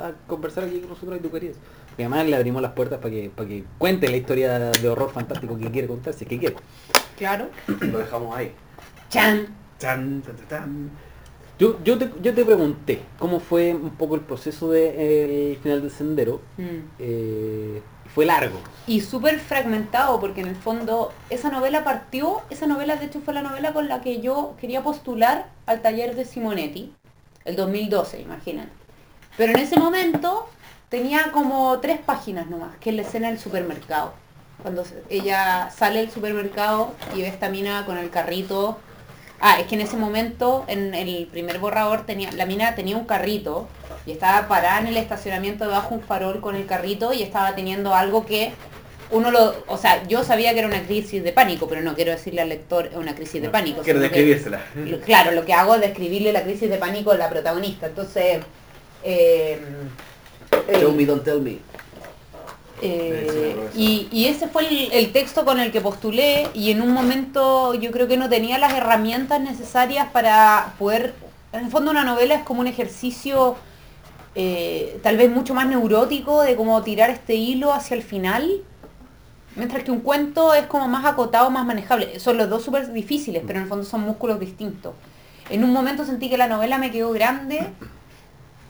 a conversar aquí con nosotros y tú querías. Y además le abrimos las puertas para que, para que cuente la historia de horror fantástico que quiere contar, si es que quiere. Claro. Lo dejamos ahí. Chan. Chan, chan, chan, chan. Yo, yo, te, yo te pregunté cómo fue un poco el proceso del final del sendero. Mm. Eh, fue largo. y súper fragmentado porque en el fondo esa novela partió, esa novela de hecho fue la novela con la que yo quería postular al taller de Simonetti, el 2012, imaginen. Pero en ese momento tenía como tres páginas nomás, que es la escena del supermercado. Cuando ella sale del supermercado y ve esta mina con el carrito. Ah, es que en ese momento, en el primer borrador, tenía, la mina tenía un carrito y estaba parada en el estacionamiento debajo de un farol con el carrito y estaba teniendo algo que uno lo, o sea, yo sabía que era una crisis de pánico, pero no quiero decirle al lector una crisis de pánico. Quiero que- describírsela. lo- claro, lo que hago es describirle la crisis de pánico de la protagonista. Entonces, eh, eh, Tell me, don't tell me. eh. Y, ese fue el, el texto con el que postulé y en un momento yo creo que no tenía las herramientas necesarias para poder... En el fondo una novela es como un ejercicio eh, tal vez mucho más neurótico de cómo tirar este hilo hacia el final Mientras que un cuento es como más acotado, más manejable. Son los dos súper difíciles, pero en el fondo son músculos distintos. En un momento sentí que la novela me quedó grande.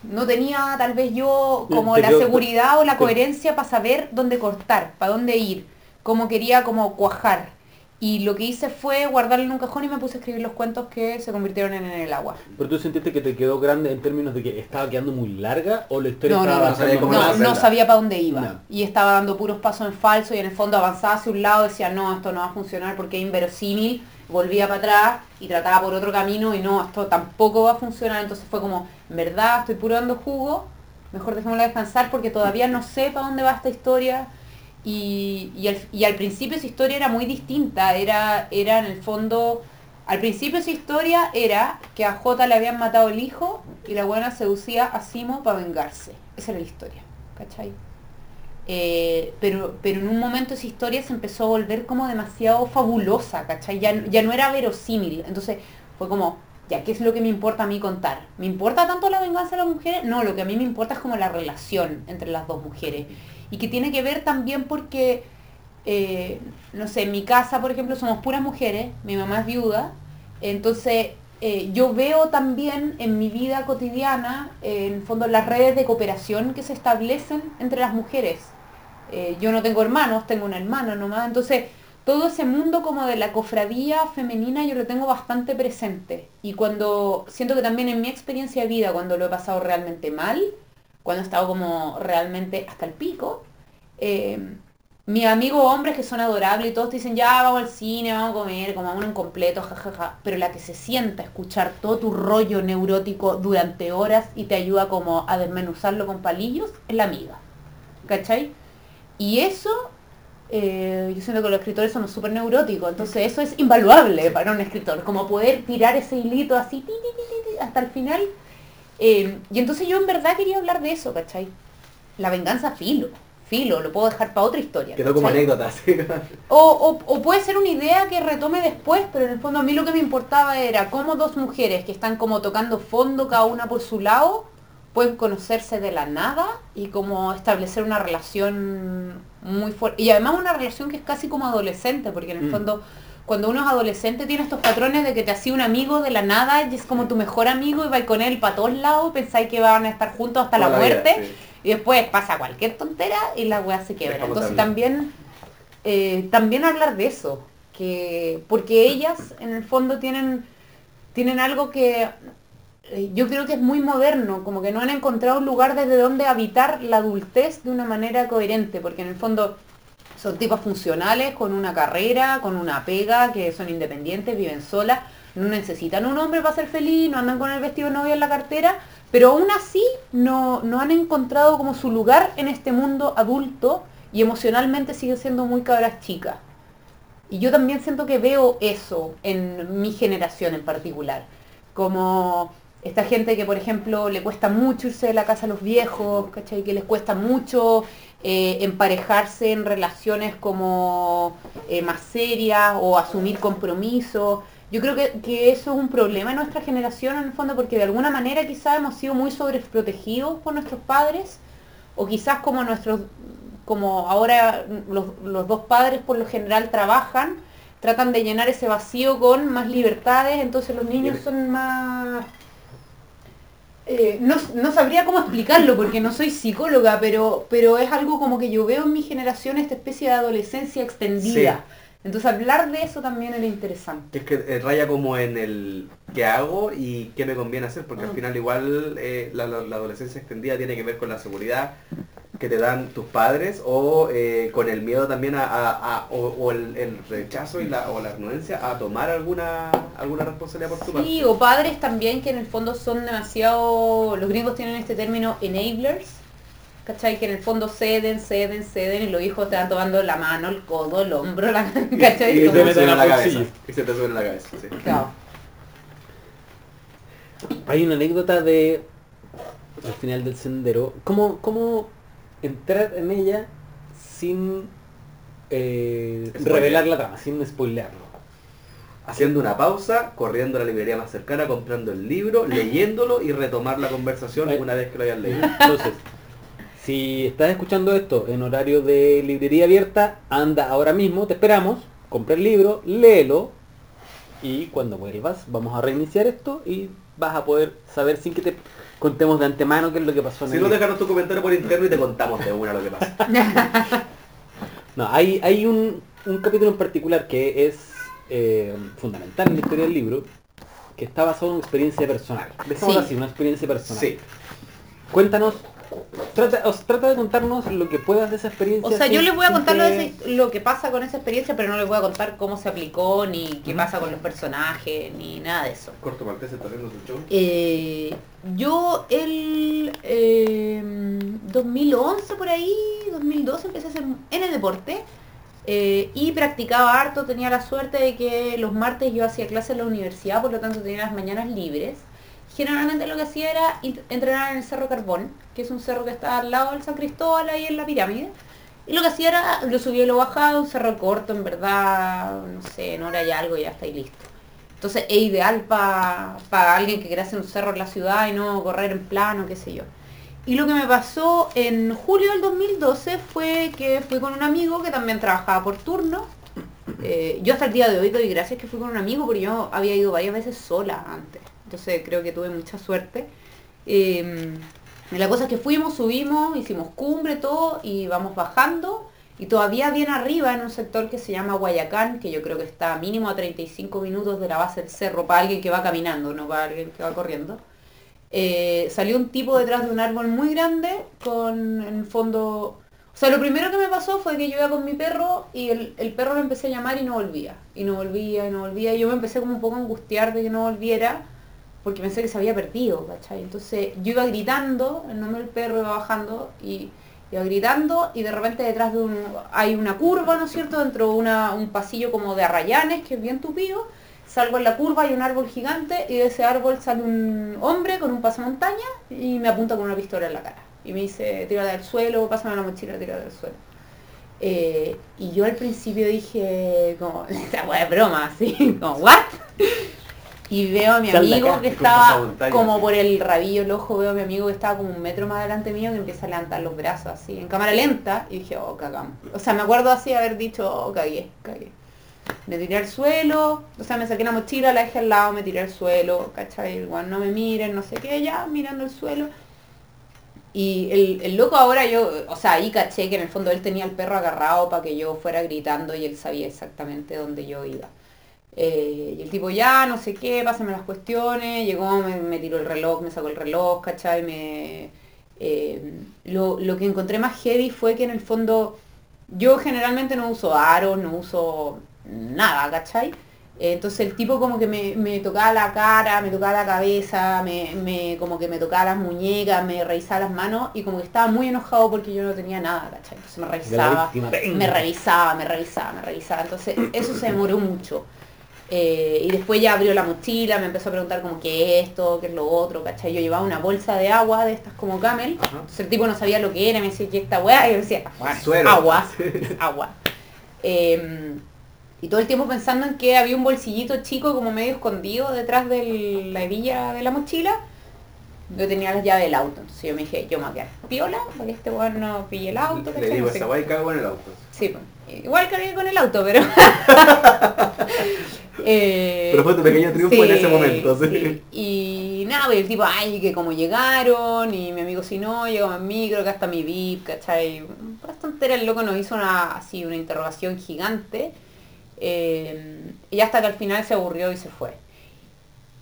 No tenía tal vez yo como la seguridad o la coherencia para saber dónde cortar, para dónde ir, cómo quería como cuajar. Y lo que hice fue guardarlo en un cajón y me puse a escribir los cuentos que se convirtieron en, En el agua. ¿Pero tú sentiste que te quedó grande en términos de que estaba quedando muy larga o la historia No, no, estaba no, sabía avanzando No, más? hacerla. no sabía para dónde iba. No. Y estaba dando puros pasos en falso y en el fondo avanzaba hacia un lado, decía, no, esto no va a funcionar porque es inverosímil. Volvía para atrás y trataba por otro camino y no, esto tampoco va a funcionar. Entonces fue como, en verdad, estoy puro dando jugo, mejor dejémosla descansar porque todavía no sé para dónde va esta historia. Y, al, principio esa historia era muy distinta, era, era en el fondo, al principio esa historia era que a Jota le habían matado el hijo y la buena seducía a Simo para vengarse. Esa era la historia, ¿cachai? Eh, pero, pero en un momento esa historia se empezó a volver como demasiado fabulosa, ¿cachai? Ya, ya no era verosímil. Entonces fue como, ya, ¿qué es lo que me importa a mí contar? ¿Me importa tanto la venganza de las mujeres? No, lo que a mí me importa es como la relación entre las dos mujeres. Y que tiene que ver también porque, eh, no sé, en mi casa, por ejemplo, somos puras mujeres, mi mamá es viuda, entonces eh, yo veo también en mi vida cotidiana, eh, en fondo, las redes de cooperación que se establecen entre las mujeres. Eh, yo no tengo hermanos, tengo una hermana nomás, entonces todo ese mundo como de la cofradía femenina yo lo tengo bastante presente. Y cuando siento que también en mi experiencia de vida, cuando lo he pasado realmente mal, cuando he estado como realmente hasta el pico, eh, mis amigos hombres que son adorables y todos te dicen, ya vamos al cine, vamos a comer, comamos un completo, jajaja. Pero la que se sienta a escuchar todo tu rollo neurótico durante horas y te ayuda como a desmenuzarlo con palillos, es la amiga. ¿Cachai? Y eso, eh, yo siento que los escritores somos súper neuróticos, entonces eso es invaluable para un escritor, como poder tirar ese hilito así ti, ti, ti, ti, ti, hasta el final. Eh, y entonces yo en verdad quería hablar de eso, ¿cachai? La venganza filo, filo, lo puedo dejar para otra historia. Quedó como anécdota, sí. O, o- o puede ser una idea que retome después, pero en el fondo a mí lo que me importaba era cómo dos mujeres que están como tocando fondo cada una por su lado pueden conocerse de la nada y como establecer una relación muy fuerte. Y además una relación que es casi como adolescente, porque en el Mm. fondo cuando uno es adolescente tiene estos patrones de que te hacía un amigo de la nada y es como tu mejor amigo y vais con él para todos lados, pensáis que van a estar juntos hasta Toda la vida, muerte. sí. Y después pasa cualquier tontera y la weá se quiebra. Entonces también, eh, también hablar de eso. Que, porque ellas en el fondo tienen, tienen algo que yo creo que es muy moderno, como que no han encontrado un lugar desde donde habitar la adultez de una manera coherente, porque en el fondo son tipos funcionales, con una carrera, con una pega, que son independientes, viven solas, no necesitan un hombre para ser feliz, no andan con el vestido de novia en la cartera, pero aún así no, no han encontrado como su lugar en este mundo adulto y emocionalmente siguen siendo muy cabras chicas. Y yo también siento que veo eso en mi generación en particular. Como esta gente que, por ejemplo, le cuesta mucho irse de la casa a los viejos, ¿cachai? Que les cuesta mucho eh, emparejarse en relaciones como eh, más serias o asumir compromisos. Yo creo que, que eso es un problema en nuestra generación en el fondo porque de alguna manera quizás hemos sido muy sobreprotegidos por nuestros padres o quizás como nuestros como ahora los, los dos padres por lo general trabajan, tratan de llenar ese vacío con más libertades, entonces los niños son más... eh, no, no sabría cómo explicarlo porque no soy psicóloga, pero, pero es algo como que yo veo en mi generación esta especie de adolescencia extendida. Entonces hablar de eso también era interesante. Es que eh, raya como en el qué hago y qué me conviene hacer, porque Ah. al final igual eh, la, la- la adolescencia extendida tiene que ver con la seguridad que te dan tus padres o eh, con el miedo también a, a- a- o, o el, el rechazo y la, o la renuencia a tomar alguna alguna responsabilidad por tu parte. Sí, o padres también que en el fondo son demasiado, los gringos tienen este término enablers, ¿cachai? Que en el fondo ceden, ceden, ceden y los hijos te van tomando la mano, el codo, el hombro, la, ¿cachai? Y, se te meten sube en la cabeza. bolsillo. Y se te sube en la cabeza, sí. Claro. Hay una anécdota de al final del sendero. ¿Cómo, cómo entrar en ella sin eh, revelar la trama, sin spoilearlo? Haciendo una pausa, corriendo a la librería más cercana, comprando el libro, leyéndolo y retomar la conversación una vez que lo hayas leído. Entonces, Si estás escuchando esto en horario de librería abierta, anda ahora mismo, te esperamos, compra el libro, léelo y cuando vuelvas vamos a reiniciar esto y vas a poder saber sin que te contemos de antemano qué es lo que pasó en Si el no, libro. déjanos tu comentario por interno y te contamos de una lo que pasa. No, hay, hay un, un capítulo en particular que es eh, fundamental en la historia del libro, que está basado en una experiencia personal. Dejémoslo Sí. así, una experiencia personal. Sí. Cuéntanos, trata, os- trata de contarnos lo que puedas de esa experiencia. O sea, yo les voy a contar lo, que- de ese- lo que pasa con esa experiencia, pero no les voy a contar cómo se aplicó, ni qué pasa con los personajes, ni nada de eso. Corto maltés está haciendo su show. Eh, yo el eh, 2011 por ahí, 2012 empecé a hacer en el deporte eh, y practicaba harto, tenía la suerte de que los martes yo hacía clases en la universidad, por lo tanto tenía las mañanas libres. Generalmente lo que hacía era entrenar en el Cerro Carbón, que es un cerro que está al lado del San Cristóbal, ahí en la pirámide. Y lo que hacía era, lo subía y lo bajaba, un cerro corto, en verdad, no sé, en hora y algo, ya está y listo. Entonces es ideal para alguien que quiera hacer un cerro en la ciudad y no correr en plano, qué sé yo. Y lo que me pasó en julio del 2012 fue que fui con un amigo que también trabajaba por turno. Eh, yo hasta el día de hoy doy gracias que fui con un amigo porque yo había ido varias veces sola antes. Entonces creo que tuve mucha suerte. Eh, la cosa es que fuimos, subimos, hicimos cumbre, todo, y vamos bajando. Y todavía bien arriba en un sector que se llama Guayacán, que yo creo que está mínimo a 35 minutos de la base del cerro, para alguien que va caminando, no para alguien que va corriendo. Eh, salió un tipo detrás de un árbol muy grande con el fondo... O sea, lo primero que me pasó fue que yo iba con mi perro y el, el perro lo empecé a llamar y no volvía. Y no volvía, y no volvía. Y yo me empecé como un poco a angustiar de que no volviera porque pensé que se había perdido, ¿cachai? Entonces yo iba gritando, el nombre del perro iba bajando y iba gritando y de repente detrás de un... hay una curva, ¿no es cierto? Dentro de una- un pasillo como de arrayanes que es bien tupido. Salgo en la curva, hay un árbol gigante y de ese árbol sale un hombre con un pasamontaña y me apunta con una pistola en la cara. Y me dice, tírate al suelo, pásame la mochila, tírate al suelo. Eh, y yo al principio dije, como, esta weá es broma, así, como, ¿what? Y veo a mi amigo que estaba como por el rabillo del ojo, veo a mi amigo que estaba como un metro más adelante mío que empieza a levantar los brazos así, en cámara lenta, y dije, oh, cagamos. O sea, me acuerdo así haber dicho, oh, cagué, cagué. Me tiré al suelo, o sea, me saqué la mochila, la dejé al lado, me tiré al suelo, ¿cachai? Igual no me miren, no sé qué, ya, mirando el suelo. Y el, el loco ahora yo, o sea, ahí caché que en el fondo él tenía el perro agarrado para que yo fuera gritando y él sabía exactamente dónde yo iba. Eh, y el tipo ya, no sé qué, pásame las cuestiones, llegó, me, me tiró el reloj, me sacó el reloj, ¿cachai? Me, eh, lo, lo que encontré más heavy fue que en el fondo yo generalmente no uso aros, no uso nada, ¿cachai? Eh, Entonces el tipo como que me, me tocaba la cara, me tocaba la cabeza, me, me- como que me tocaba las muñecas, me revisaba las manos y como que estaba muy enojado porque yo no tenía nada, ¿cachai? Entonces me revisaba, me revisaba, me revisaba, me revisaba. Entonces eso se demoró mucho. Eh, y después ya abrió la mochila, me empezó a preguntar como qué es esto, qué es lo otro, ¿cachai? Yo llevaba una bolsa de agua de estas como camel, Ajá. entonces el tipo no sabía lo que era, me decía, ¿qué esta weá? Y yo decía, Suero. agua, agua. Eh, y todo el tiempo pensando en que había un bolsillito chico como medio escondido detrás de la hebilla de la mochila. Yo tenía las llaves del auto, entonces yo me dije, yo me voy a quedar piola para que este weón no pille el auto. Le ¿cachai? digo No sé esa cago en el auto. Sí, pues, igual cargué con el auto, pero... Eh, Pero fue tu pequeño triunfo en ese momento, sí. Y nada, pues el tipo, ay, que como llegaron, y mi amigo si no, llegó en micro, que hasta mi VIP, ¿cachai? Bastante era el loco nos hizo una, así, una interrogación gigante. eh, y hasta que al final se aburrió y se fue.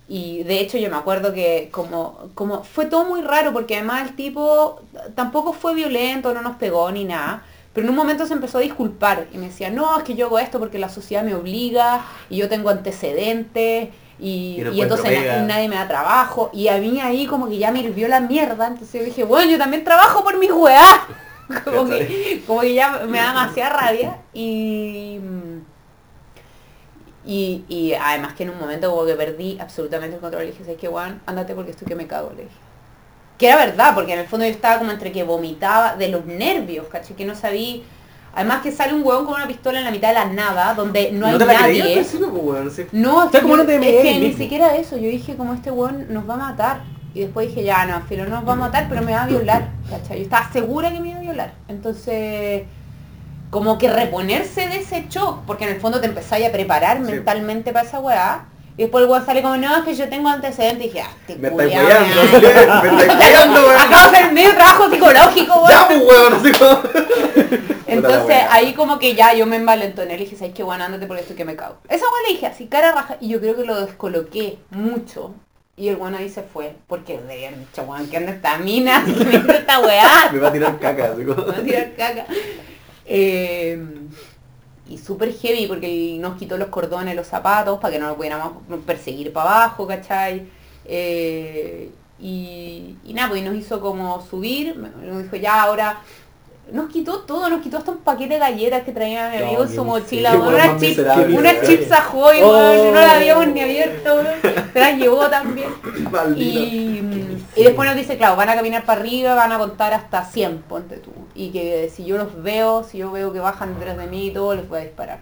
Y de hecho yo me acuerdo que como, como fue todo muy raro porque además el tipo tampoco fue violento, no nos pegó ni nada. Pero en un momento se empezó a disculpar y me decía, no, es que yo hago esto porque la sociedad me obliga y yo tengo antecedentes y, Y no y entonces encuentro na- pega". nadie me da trabajo. Y a mí ahí como que ya me hirvió la mierda. Entonces yo dije, bueno, yo también trabajo por mis weas. como, que, como que ya me da demasiada rabia. Y, y, y además que en un momento como que perdí absolutamente el control. Le dije, ¿sabes qué, weón? Ándate porque estoy que me cago, le dije. Que era verdad, porque en el fondo yo estaba como entre que vomitaba de los nervios, ¿cachai? Que no sabía... Además que sale un huevón con una pistola en la mitad de la nada, donde no hay te la nadie. principio, weón, sí. No, es Está que, como yo- no te es que ni siquiera eso. Yo dije, como este weón nos va a matar. Y después dije, ya no, filo, no nos va a matar, pero me va a violar, ¿cachai? Yo estaba segura que me iba a violar. Entonces, como que reponerse de ese shock, porque en el fondo te empezáis a preparar Sí. mentalmente para esa weá. Y después el weón sale como, no, es que yo tengo antecedentes. Y dije, ah, te Me estáis culiao, weón. me estáis weyando, weón. Acabo de hacer medio trabajo psicológico, weón. Ya, pues, weón, así como... Entonces ahí como que ya yo me envalentoné, le dije, ¿sabes qué bueno? Ándate por esto que me cago. Esa weá le dije así, cara raja, y yo creo que lo descoloqué mucho. Y el bueno ahí se fue, porque le habían dicho, weón, que anda esta mina? que me hizo esta weá? Me va a tirar caca, así como... Me va a tirar caca. Eh, y súper heavy porque nos quitó los cordones, los zapatos, para que no lo pudiéramos perseguir para abajo, ¿cachai? Eh, y, nada, pues nos hizo como subir, nos dijo ya ahora, nos quitó todo, nos quitó hasta un paquete de galletas que traía mi No, amigo en su mochila, weón, weón unas chips, unas chips Ahoy, Oh. no las habíamos ni abierto, se las llevó también. Y, y después nos dice, claro, van a caminar para arriba, van a contar hasta 100, ponte tú. Y que si yo los veo, si yo veo que bajan detrás de mí y todo, les voy a disparar.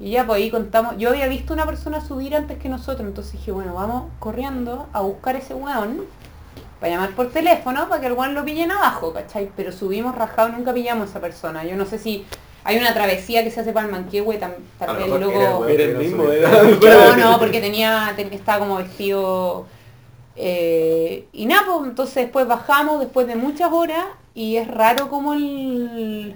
Y ya pues ahí contamos, yo había visto una persona subir antes que nosotros, entonces dije, bueno, vamos corriendo a buscar ese weón, para llamar por teléfono, para que el weón lo pillen abajo, ¿cachai? Pero subimos rajado, nunca pillamos a esa persona. Yo no sé si hay una travesía que se hace para el manquehue, tal vez era el mismo, era- No, no, porque tenía, ten- estaba como vestido... eh, y nada, pues entonces después bajamos después de muchas horas y es raro como el...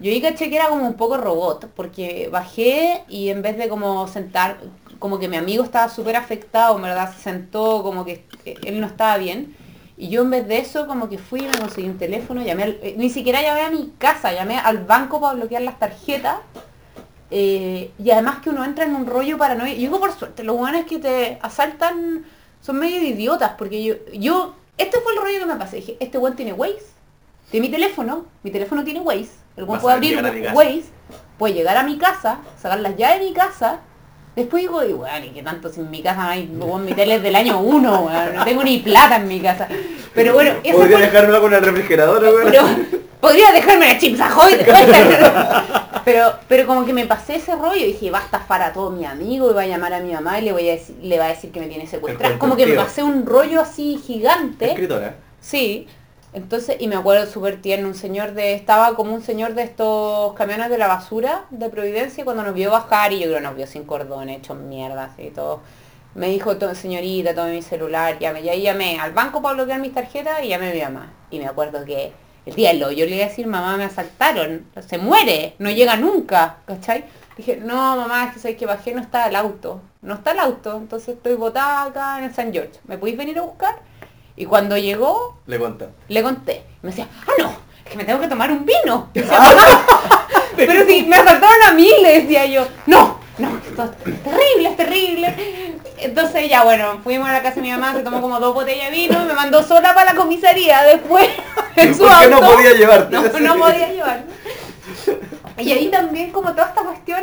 Yo ahí caché que era como un poco robot, porque bajé y en vez de como sentar, como que mi amigo estaba súper afectado, en verdad, se sentó como que él no estaba bien. Y yo en vez de eso como que fui, me conseguí un teléfono, llamé al- eh, ni siquiera llamé a mi casa, llamé al banco para bloquear las tarjetas. eh, y además que uno entra en un rollo paranoia. Y digo por suerte, los buenos que te asaltan son medio idiotas, porque yo, yo, este fue el rollo que me pasé. Dije, este weón tiene Waze, de mi teléfono, mi teléfono tiene Waze, el weón puede abrir. Waze, puede llegar a mi casa, sacar las llaves de mi casa, después digo, y bueno, y que tanto si en mi casa hay, weón, mi tele es del año 1, weón, no tengo ni plata en mi casa. Pero bueno, ese Podría fue- dejármela con el refrigerador, podría dejarme la chips ahoy pero pero como que me pasé ese rollo y dije va a estafar a todo mi amigo y va a llamar a mi mamá y le voy a decir, le va a decir que me tiene secuestrada como que me pasé un rollo así gigante. Escritora. sí entonces y me acuerdo súper tierno un señor de estaba como un señor de estos camiones de la basura de Providencia y cuando nos vio bajar y yo creo nos vio sin cordón hecho mierda así todo me dijo, "To- señorita, tome mi celular, llame. Y ahí llamé al banco para bloquear mis tarjetas y llamé a mi mamá. Y me acuerdo que el día del hoyo le iba a decir, mamá, me asaltaron, se muere, no llega nunca, ¿cachai? Dije, no, mamá, es que sabes que bajé, no está el auto. No está el auto, entonces estoy botada acá en el San George. ¿Me podéis venir a buscar? Y cuando llegó, Le contaste. le conté. Me decía, ah, no, es que me tengo que tomar un vino. Decía, "Mamá, pero si me asaltaron a mí, le decía yo, no, no, esto es terrible, es terrible. Entonces ya bueno, fuimos a la casa de mi mamá, se tomó como dos botellas de vino, me mandó sola para la comisaría después en su ¿Por qué no auto. podía llevarte? No, no podía llevar. Y ahí también como toda esta cuestión,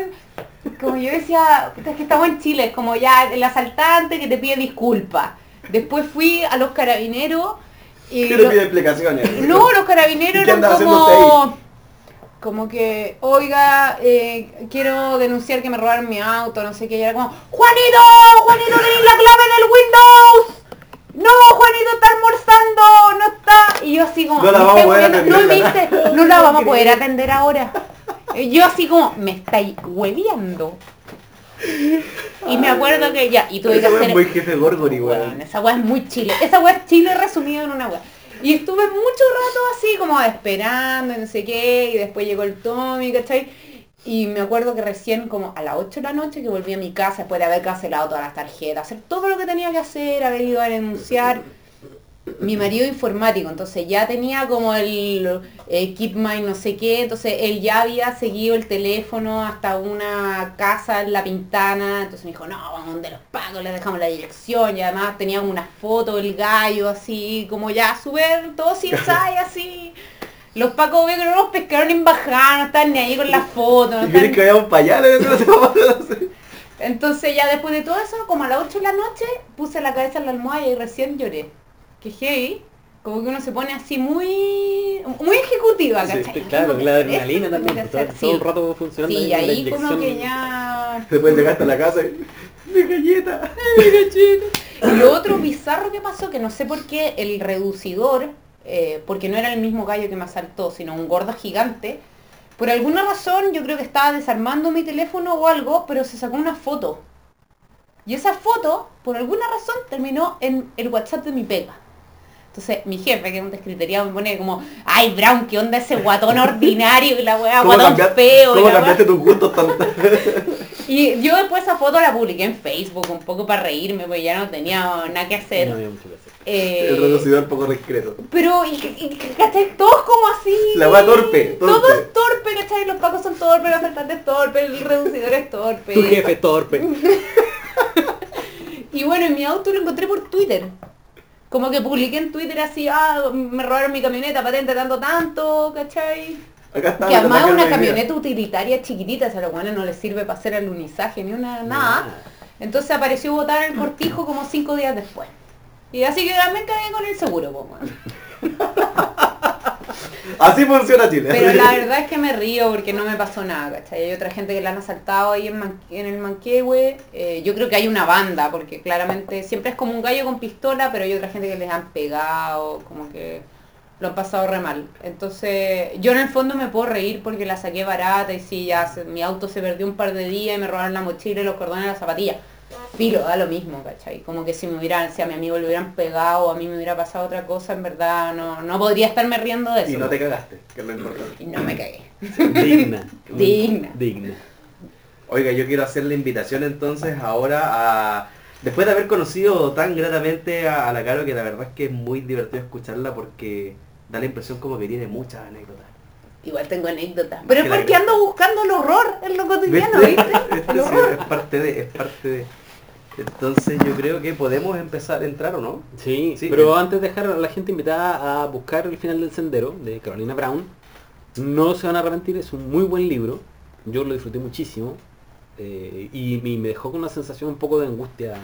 como yo decía, es que estamos en Chile, es como ya el asaltante que te pide disculpas. Después fui a los carabineros y ¿Qué le pide explicaciones? no, los carabineros ¿Y qué eran como... Como que, oiga, eh, quiero denunciar que me robaron mi auto, no sé qué, y era como, Juanito, Juanito, tenéis la clave del Windows. No, Juanito está almorzando, no está. Y yo así como, No la vamos a poder no, atender, me dice, no la vamos a poder atender ahora. Y Yo así como, me estáis hueviando. Y me acuerdo que ya, y tuve que hacer... muy jefe Gorgori, weón. esa weá es muy chile. Esa weá es chile resumido en una weá. Y estuve mucho rato así como esperando y no sé qué, y después llegó el Tommy, ¿cachai? Y me acuerdo que recién como a las 8 de la noche que volví a mi casa después de haber cancelado todas las tarjetas, hacer todo lo que tenía que hacer, haber ido a denunciar. Mi marido informático, entonces ya tenía como el eh, Keep My no sé qué, entonces él ya había seguido el teléfono hasta una casa en La Pintana, entonces me dijo, no, vamos donde los pagos, le dejamos la dirección y además tenía una foto del gallo así, como ya súper, todo sin así. Los pacos que no nos pescaron en bajada, no están ni ahí con la foto. no ¿Y están- que vayamos para allá? Entonces ya después de todo eso, como a las 8 de la noche, puse la cabeza en la almohada y recién lloré. Que heavy, como que uno se pone así muy muy ejecutiva, Sí, ¿cachai? Claro, Como que la adrenalina también, todo, todo el Sí. rato funcionando. Sí, y la ahí como que ya... Después llegaste a la casa y... Mi galleta. Y lo otro bizarro que pasó, que no sé por qué el reducidor, eh, porque no era el mismo gallo que me asaltó, sino un gordo gigante, por alguna razón yo creo que estaba desarmando mi teléfono o algo, pero se sacó una foto. Y esa foto, por alguna razón, terminó en el WhatsApp de mi pega. Entonces mi jefe, que es un descriteriado, me pone como, ay Brown, ¿qué onda ese guatón ordinario? Y la weá, ¿Cómo, guatón cambiaste- feo. y ¿cómo cambiaste tus gustos tan... Y yo después esa foto la publiqué en Facebook, un poco para reírme, porque ya no tenía nada que hacer. No había mucho que hacer. Eh, El reducidor poco discreto. pero, y, y, ¿cachai? Todos como así. La weá torpe, Todo torpe. es torpe, ¿cachai? Los pacos son torpes, los asaltantes torpes, el reducidor es torpe. Tu jefe es torpe. Y bueno, en mi auto lo encontré por Twitter. Como que publiqué en Twitter así, ah, me robaron mi camioneta, patente tanto, tanto, ¿cachai? Acá está. Que además una camioneta utilitaria chiquitita, o sea, a los buenos no les sirve para hacer alunizaje ni una nada. Entonces apareció botada en el cortijo como cinco días después. Y así que también cagué con el seguro, pues, bueno. Así funciona Chile. Pero la verdad es que me río porque no me pasó nada, ¿cachai? Hay otra gente que la han asaltado ahí en, el Manquehue. Eh, yo creo que hay una banda, porque claramente siempre es como un gallo con pistola, pero hay otra gente que les han pegado, como que lo han pasado re mal. Entonces, yo en el fondo me puedo reír porque la saqué barata y sí, ya mi auto se perdió un par de días y me robaron la mochila y los cordones de la zapatilla. Filo, da lo mismo, ¿cachai? Como que si me hubieran, si a mi amigo le hubieran pegado o a mí me hubiera pasado otra cosa, en verdad no, no podría estarme riendo de eso. Y no te cagaste, que es lo importante. Y no me cagué. Digna. Digna. Digna. Oiga, yo quiero hacer la invitación entonces ahora a... Después de haber conocido tan gratamente a, a la Caro, que la verdad es que es muy divertido escucharla porque da la impresión como que tiene muchas anécdotas. Igual tengo anécdotas. Pero es porque ando buscando el horror en lo cotidiano, ¿Viste? Este sí, es parte de, es parte de. Entonces yo creo que podemos empezar a entrar o no. Sí, Sí. pero antes de dejar a la gente invitada a buscar El final del sendero de Carolina Brown, no se van a arrepentir, es un muy buen libro, yo lo disfruté muchísimo eh, y, y me dejó con una sensación un poco de angustia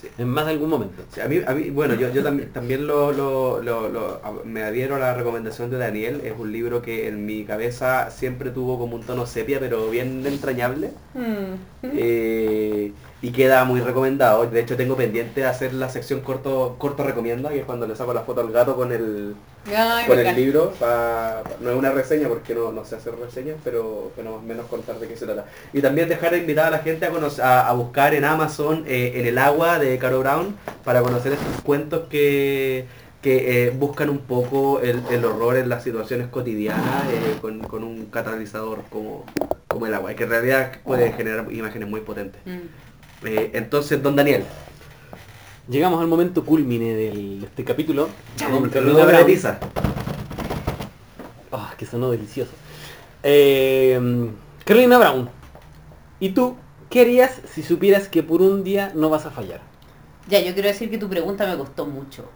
Sí. en más de algún momento. Sí, a mí, a mí, bueno, yo, yo también, también lo, lo- lo- lo- a- me adhiero a la recomendación de Daniel. Es un libro que en mi cabeza siempre tuvo como un tono sepia, pero bien entrañable. Mm. Eh, y queda muy recomendado. De hecho, tengo pendiente hacer la sección corto corto recomienda, que es cuando le saco la foto al gato con el, Ay, con el libro. pa- pa- no es una reseña porque no, no sé hacer reseñas, pero, pero más o menos contar de qué se trata. Y también dejar invitada a la gente a, conocer, a, a buscar en Amazon eh, En el agua de Caro Brown para conocer estos cuentos que, que eh, buscan un poco el, el horror en las situaciones cotidianas eh, con, con un catalizador como, como el agua, y que en realidad puede generar imágenes muy potentes. Mm. Eh, entonces, don Daniel, Llegamos al momento culmine del- de este capítulo. con el Carolina nombre de Brown. pizza. Ah, que sonó delicioso. Eh, Carolina Brown, ¿y tú qué harías si supieras que por un día no vas a fallar? Ya, yo quiero decir que tu pregunta me costó mucho.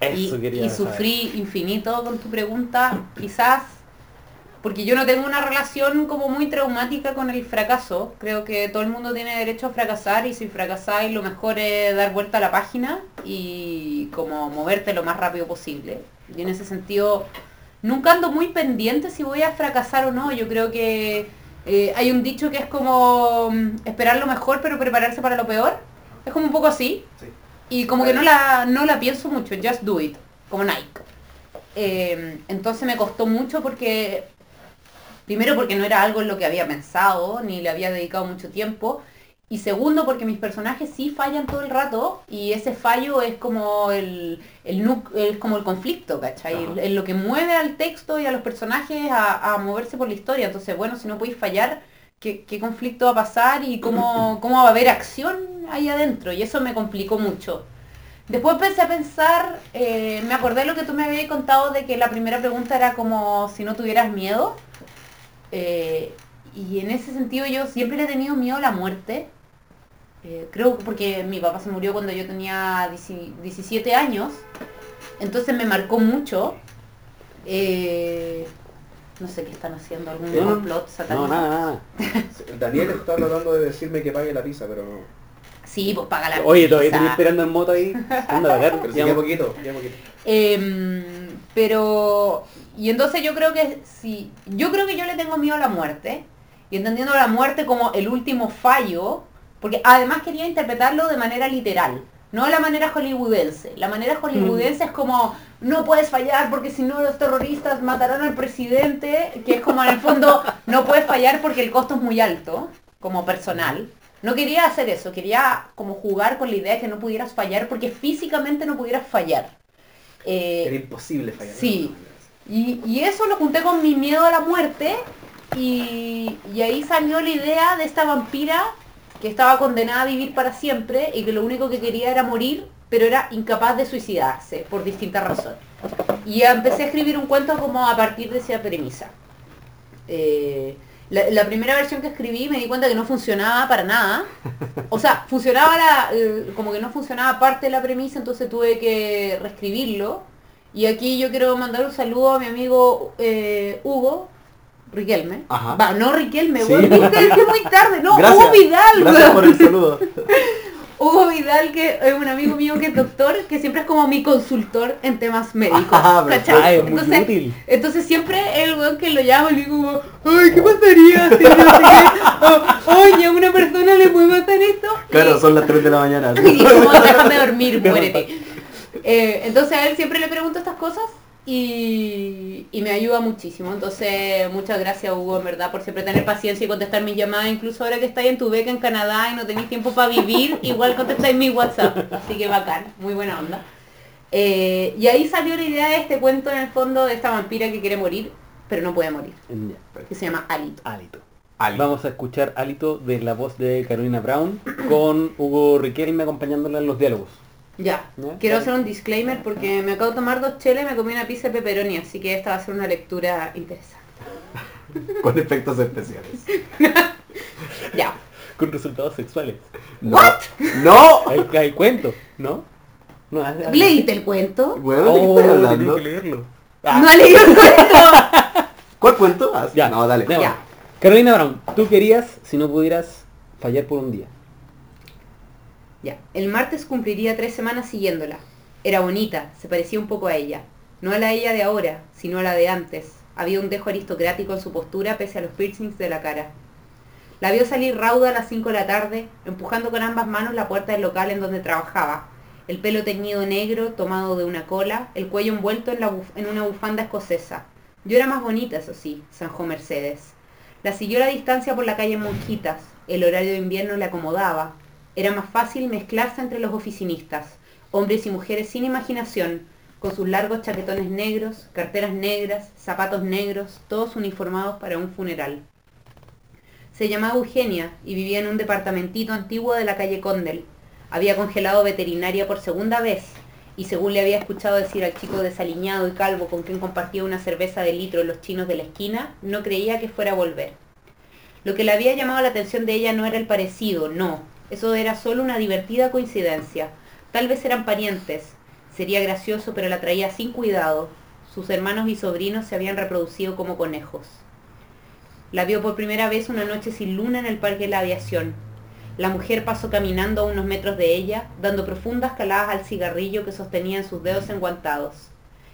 Eso y, quería y saber. sufrí infinito con tu pregunta, quizás porque yo no tengo una relación como muy traumática con el fracaso. Creo que todo el mundo tiene derecho a fracasar y si fracasáis lo mejor es dar vuelta a la página y como moverte lo más rápido posible. Y en ese sentido, nunca ando muy pendiente si voy a fracasar o no. Yo creo que eh, hay un dicho que es como mm, esperar lo mejor pero prepararse para lo peor. Es como un poco así. Sí. Y como que no la, no la pienso mucho, just do it, como Nike. Eh, entonces me costó mucho porque, primero porque no era algo en lo que había pensado, ni le había dedicado mucho tiempo. Y segundo porque mis personajes sí fallan todo el rato y ese fallo es como el, el es como el conflicto, ¿cachai? Es lo que mueve al texto y a los personajes a, a moverse por la historia. Entonces, bueno, si no podéis fallar, ¿qué, qué conflicto va a pasar y cómo, cómo va a haber acción ahí adentro? Y eso me complicó mucho. Después empecé a pensar, eh, me acordé de lo que tú me habías contado de que la primera pregunta era como si no tuvieras miedo. Eh, y en ese sentido yo siempre le he tenido miedo a la muerte. Eh, creo que porque mi papá se murió cuando yo tenía 10 17 años. Entonces me marcó mucho. Eh, no sé qué están haciendo, algún no, complot satánico. No, nada, nada. Daniel está tratando de decirme que pague la pizza, pero... Sí, pues paga la Oye, todavía pizza. estoy esperando en moto ahí. Anda. Pero sí, ya mo- poquito, ya poquito. Em, pero, y entonces yo creo que sí, yo creo que yo le tengo miedo a la muerte, y entendiendo la muerte como el último fallo, porque además quería interpretarlo de manera literal, No la manera hollywoodense. La manera hollywoodense es como, no puedes fallar porque si no los terroristas matarán al presidente, que es como en el fondo, no puedes fallar porque el costo es muy alto, como personal. No quería hacer eso, quería como jugar con la idea de que no pudieras fallar porque físicamente no pudieras fallar. Eh, Era imposible fallar. Sí. Y, y eso lo junté con mi miedo a la muerte y, y ahí salió la idea de esta vampira que estaba condenada a vivir para siempre y que lo único que quería era morir, pero era incapaz de suicidarse por distintas razones. Y empecé a escribir un cuento como a partir de esa premisa. Eh, la, la primera versión que escribí me di cuenta que no funcionaba para nada. O sea, funcionaba la, eh, como que no funcionaba parte de la premisa, entonces tuve que reescribirlo. Y aquí yo quiero mandar un saludo a mi amigo eh, Hugo Riquelme. Ajá. Va, no Riquelme, Sí. weón, viste, es muy tarde. No, Gracias. Hugo Vidal, Gracias weón. por el saludo. Hugo Vidal, que es un amigo mío que es doctor, que siempre es como mi consultor en temas médicos. Ah, ¿cachai? Es muy entonces, útil. entonces siempre el weón que lo llamo le digo como, ay, ¿qué pasaría si no sé qué? O, Oye, a una persona le puede pasar esto. Claro, Y- son las 3 de la mañana. y como, déjame dormir, muérete. Eh, entonces a él siempre le pregunto estas cosas y, y me ayuda muchísimo. Entonces, muchas gracias Hugo, en verdad, por siempre tener paciencia y contestar mis llamadas. Incluso ahora que estáis en tu beca en Canadá y no tenéis tiempo para vivir, igual contestáis mi WhatsApp. Así que bacán, muy buena onda. Eh, y ahí salió la idea de este cuento en el fondo de esta vampira que quiere morir, pero no puede morir. Que se llama Alito. Alito. Ali. Vamos a escuchar Alito de la voz de Carolina Brown con Hugo Riquelme acompañándola en los diálogos. Ya, quiero hacer un disclaimer porque me acabo de tomar dos cheles y me comí una pizza de pepperoni, así que esta va a ser una lectura interesante. Con efectos especiales. Ya. Con resultados sexuales. No. ¡No! Hay, hay cuentos, ¿no? No, ¿Leíste el cuento? Bueno, ¿de qué Oh, hablando? que leerlo. Ah, No leí el cuento. ¿Cuál cuento? Ah, ya. No, dale. Ya. Carolina Brown, tú querías, si no pudieras, fallar por un día. Ya, el martes cumpliría tres semanas siguiéndola. Era bonita, se parecía un poco a ella. No a la ella de ahora, sino a la de antes. Había un dejo aristocrático en su postura pese a los piercings de la cara. La vio salir rauda a las 5 de la tarde, empujando con ambas manos la puerta del local en donde trabajaba. El pelo teñido negro, tomado de una cola, el cuello envuelto en, una bufanda escocesa. Yo era más bonita, eso sí, zanjó Mercedes. La siguió a la distancia por la calle Monjitas. El horario de invierno le acomodaba. Era más fácil mezclarse entre los oficinistas, hombres y mujeres sin imaginación, con sus largos chaquetones negros, carteras negras, zapatos negros, todos uniformados para un funeral. Se llamaba Eugenia y vivía en un departamentito antiguo de la calle Condel. Había congelado veterinaria por segunda vez y según le había escuchado decir al chico desaliñado y calvo con quien compartía una cerveza de litro en los chinos de la esquina, no creía que fuera a volver. Lo que le había llamado la atención de ella no era el parecido, no. Eso era solo una divertida coincidencia. Tal vez eran parientes. Sería gracioso, pero la traía sin cuidado. Sus hermanos y sobrinos se habían reproducido como conejos. La vio por primera vez una noche sin luna en el Parque de la Aviación. La mujer pasó caminando a unos metros de ella, dando profundas caladas al cigarrillo que sostenía en sus dedos enguantados.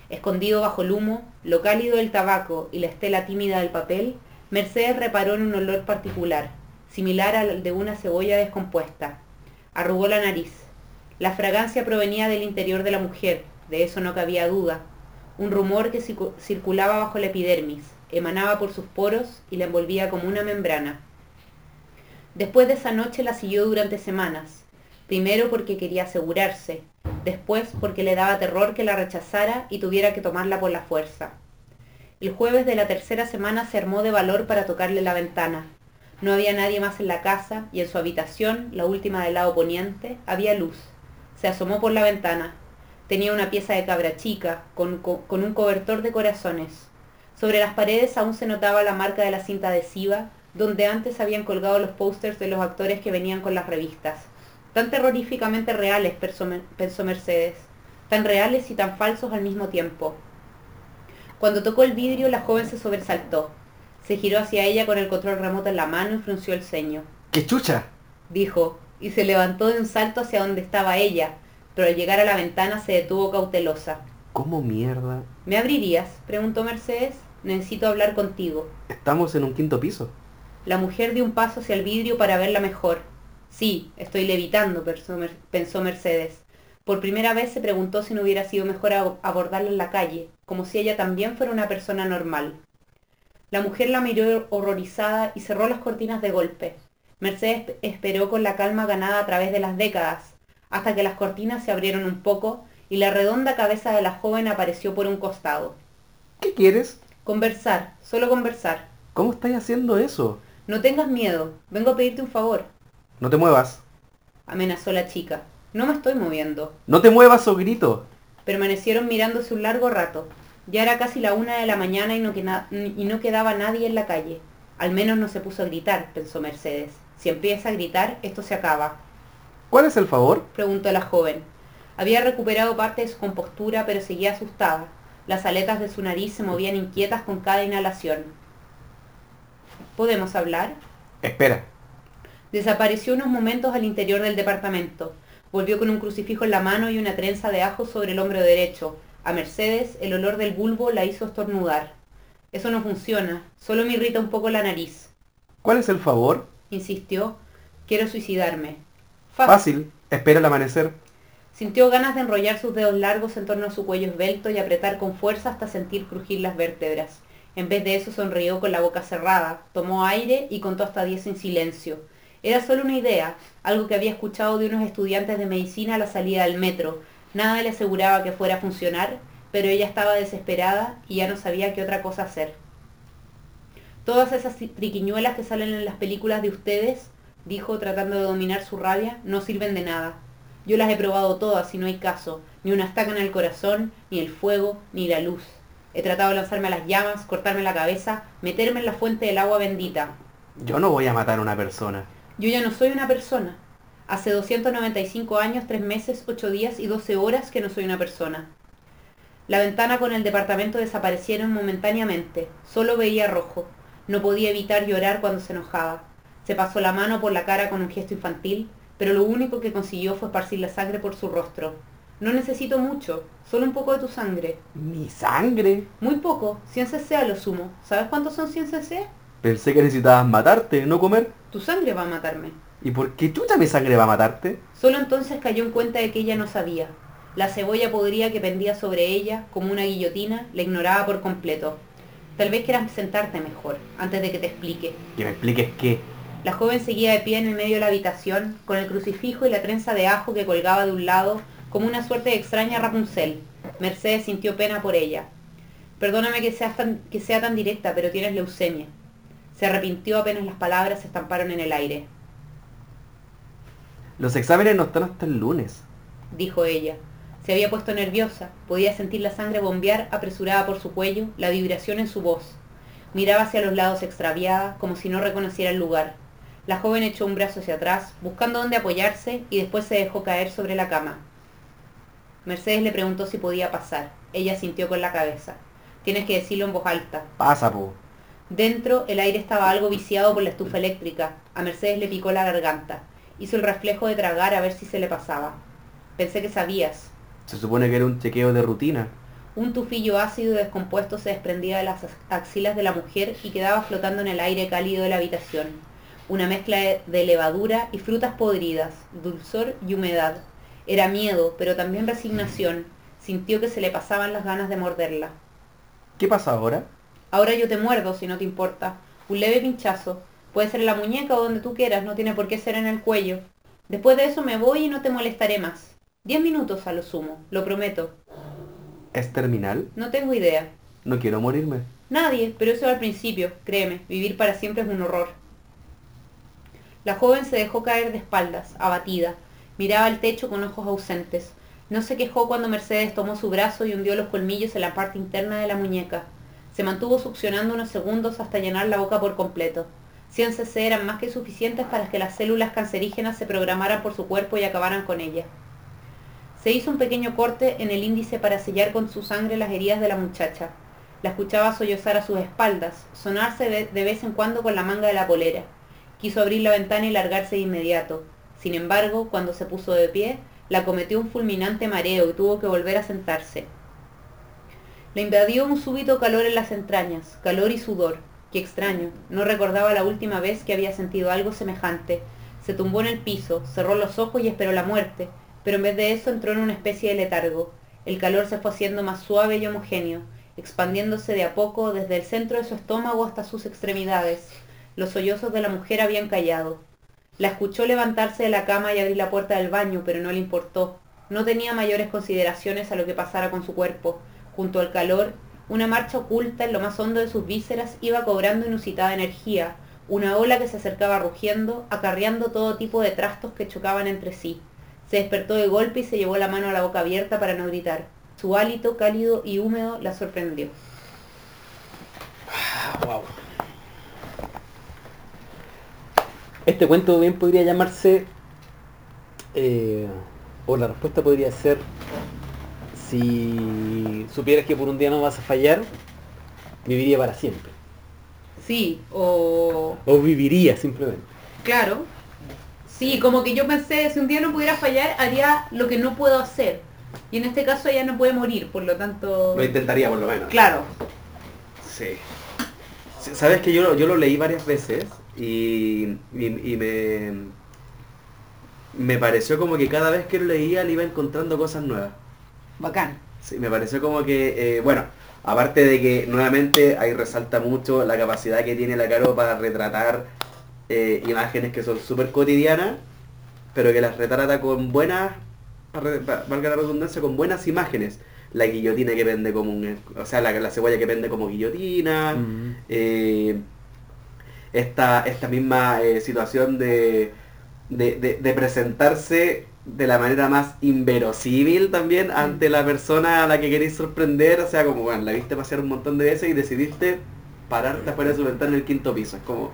Escondido bajo el humo, lo cálido del tabaco y la estela tímida del papel, Mercedes reparó en un olor particular, similar al de una cebolla descompuesta. Arrugó la nariz. La fragancia provenía del interior de la mujer, de eso no cabía duda. Un rumor que circu- circulaba bajo la epidermis, emanaba por sus poros y la envolvía como una membrana. Después de esa noche la siguió durante semanas, primero porque quería asegurarse, después porque le daba terror que la rechazara y tuviera que tomarla por la fuerza. El jueves de la tercera semana se armó de valor para tocarle la ventana. No había nadie más en la casa y en su habitación, la última del lado poniente, había luz. Se asomó por la ventana. Tenía una pieza de cabra chica, con, co- con un cobertor de corazones. Sobre las paredes aún se notaba la marca de la cinta adhesiva, donde antes habían colgado los pósters de los actores que venían con las revistas. Tan terroríficamente reales, pensó Mercedes. Tan reales y tan falsos al mismo tiempo. Cuando tocó el vidrio, la joven se sobresaltó. Se giró hacia ella con el control remoto en la mano y frunció el ceño. ¡Qué chucha! Dijo, y se levantó de un salto hacia donde estaba ella, pero al llegar a la ventana se detuvo cautelosa. ¿Cómo mierda? ¿Me abrirías? preguntó Mercedes. Necesito hablar contigo. Estamos en un quinto piso. La mujer dio un paso hacia el vidrio para verla mejor. Sí, estoy levitando, pensó Mer- pensó Mercedes. Por primera vez se preguntó si no hubiera sido mejor abordarla en la calle, como si ella también fuera una persona normal. La mujer la miró horrorizada y cerró las cortinas de golpe. Mercedes esperó con la calma ganada a través de las décadas, hasta que las cortinas se abrieron un poco y la redonda cabeza de la joven apareció por un costado. ¿Qué quieres? Conversar, solo conversar. ¿Cómo estás haciendo eso? No tengas miedo, vengo a pedirte un favor. No te muevas. Amenazó la chica. No me estoy moviendo. No te muevas o grito. Permanecieron mirándose un largo rato. Ya era casi la una de la mañana y no, y no quedaba nadie en la calle. Al menos no se puso a gritar, pensó Mercedes. Si empieza a gritar, esto se acaba. ¿Cuál es el favor? preguntó la joven. Había recuperado parte de su compostura, pero seguía asustada. Las aletas de su nariz se movían inquietas con cada inhalación. ¿Podemos hablar? Espera. Desapareció unos momentos al interior del departamento. Volvió con un crucifijo en la mano y una trenza de ajo sobre el hombro derecho. A Mercedes, el olor del bulbo la hizo estornudar. Eso no funciona, solo me irrita un poco la nariz. ¿Cuál es el favor? Insistió. Quiero suicidarme. Fácil. Espera el amanecer. Sintió ganas de enrollar sus dedos largos en torno a su cuello esbelto y apretar con fuerza hasta sentir crujir las vértebras. En vez de eso sonrió con la boca cerrada, tomó aire y contó hasta diez en silencio. Era solo una idea, algo que había escuchado de unos estudiantes de medicina a la salida del metro. Nada le aseguraba que fuera a funcionar, pero ella estaba desesperada y ya no sabía qué otra cosa hacer. Todas esas triquiñuelas que salen en las películas de ustedes, dijo tratando de dominar su rabia, no sirven de nada. Yo las he probado todas y no hay caso, ni una estaca en el corazón, ni el fuego, ni la luz. He tratado de lanzarme a las llamas, cortarme la cabeza, meterme en la fuente del agua bendita. Yo no voy a matar a una persona. Yo ya no soy una persona. Hace 295 años, 3 meses, 8 días y 12 horas que no soy una persona. La ventana con el departamento desaparecieron momentáneamente. Solo veía rojo. No podía evitar llorar cuando se enojaba. Se pasó la mano por la cara con un gesto infantil, pero lo único que consiguió fue esparcir la sangre por su rostro. No necesito mucho, solo un poco de tu sangre. ¿Mi sangre? Muy poco, 100 cc a lo sumo. ¿Sabes cuántos son 100 cc? Pensé que necesitabas matarte, no comer. Tu sangre va a matarme. ¿Y por qué chucha mi sangre va a matarte? Solo entonces cayó en cuenta de que ella no sabía. La cebolla podría que pendía sobre ella, como una guillotina, la ignoraba por completo. Tal vez quieras sentarte mejor, antes de que te explique. ¿Que me expliques qué? La joven seguía de pie en el medio de la habitación, con el crucifijo y la trenza de ajo que colgaba de un lado, como una suerte de extraña Rapunzel. Mercedes sintió pena por ella. Perdóname que, seas tan, que sea tan directa, pero tienes leucemia. Se arrepintió apenas las palabras se estamparon en el aire. Los exámenes no están hasta el lunes, dijo ella. Se había puesto nerviosa, podía sentir la sangre bombear apresurada por su cuello, la vibración en su voz. Miraba hacia los lados extraviada, como si no reconociera el lugar. La joven echó un brazo hacia atrás, buscando dónde apoyarse, y después se dejó caer sobre la cama. Mercedes le preguntó si podía pasar. Ella sintió con la cabeza. Tienes que decirlo en voz alta. Pasa, po. Dentro, el aire estaba algo viciado por la estufa eléctrica. A Mercedes le picó la garganta. Hizo el reflejo de tragar a ver si se le pasaba. Pensé que sabías, se supone que era un chequeo de rutina. Un tufillo ácido y descompuesto se desprendía de las axilas de la mujer y quedaba flotando en el aire cálido de la habitación. Una mezcla de levadura y frutas podridas, dulzor y humedad. Era miedo, pero también resignación. Sintió que se le pasaban las ganas de morderla. ¿Qué pasa ahora? Ahora yo te muerdo, si no te importa. Un leve pinchazo. Puede ser en la muñeca o donde tú quieras, no tiene por qué ser en el cuello. Después de eso me voy y no te molestaré más. Diez minutos a lo sumo, lo prometo. ¿Es terminal? No tengo idea. No quiero morirme. Nadie, pero eso al principio, créeme, vivir para siempre es un horror. La joven se dejó caer de espaldas, abatida. Miraba el techo con ojos ausentes. No se quejó cuando Mercedes tomó su brazo y hundió los colmillos en la parte interna de la muñeca. Se mantuvo succionando unos segundos hasta llenar la boca por completo. 100 cc eran más que suficientes para que las células cancerígenas se programaran por su cuerpo y acabaran con ella. Se hizo un pequeño corte en el índice para sellar con su sangre las heridas de la muchacha. La escuchaba sollozar a sus espaldas, sonarse de vez en cuando con la manga de la polera. Quiso abrir la ventana y largarse de inmediato. Sin embargo, cuando se puso de pie, la cometió un fulminante mareo y tuvo que volver a sentarse. Le invadió un súbito calor en las entrañas, calor y sudor. Qué extraño, no recordaba la última vez que había sentido algo semejante. Se tumbó en el piso, cerró los ojos y esperó la muerte, pero en vez de eso entró en una especie de letargo. El calor se fue haciendo más suave y homogéneo, expandiéndose de a poco desde el centro de su estómago hasta sus extremidades. Los sollozos de la mujer habían callado. La escuchó levantarse de la cama y abrir la puerta del baño, pero no le importó. No tenía mayores consideraciones a lo que pasara con su cuerpo. Junto al calor, una marcha oculta en lo más hondo de sus vísceras iba cobrando inusitada energía, una ola que se acercaba rugiendo, acarreando todo tipo de trastos que chocaban entre sí. Se despertó de golpe y se llevó la mano a la boca abierta para no gritar. Su hálito cálido y húmedo la sorprendió. wow. Este cuento bien podría llamarse, eh, o la respuesta podría ser, si supieras que por un día no vas a fallar, viviría para siempre. Sí, o... O viviría simplemente. Claro. Sí, como que yo pensé, si un día no pudiera fallar, haría lo que no puedo hacer. Y en este caso ella no puede morir, por lo tanto... Lo intentaría por lo menos. Claro. Sí. Sabes que yo, lo- yo lo leí varias veces y, y- y me, me pareció como que cada vez que lo leía le iba encontrando cosas nuevas. Bacán. Sí, me pareció como que, eh, bueno, aparte de que nuevamente ahí resalta mucho la capacidad que tiene la Caro para retratar eh, imágenes que son súper cotidianas, pero que las retrata con buenas, valga la redundancia, con buenas imágenes. La guillotina que pende como un, o sea, la, la cebolla que pende como guillotina, Mm. eh, esta, esta misma eh, situación de, de, de- de presentarse de la manera más inverosímil también ante la persona a la que queréis sorprender, o sea, como, bueno, la viste pasear un montón de veces y decidiste pararte afuera de su ventana en el quinto piso, es como...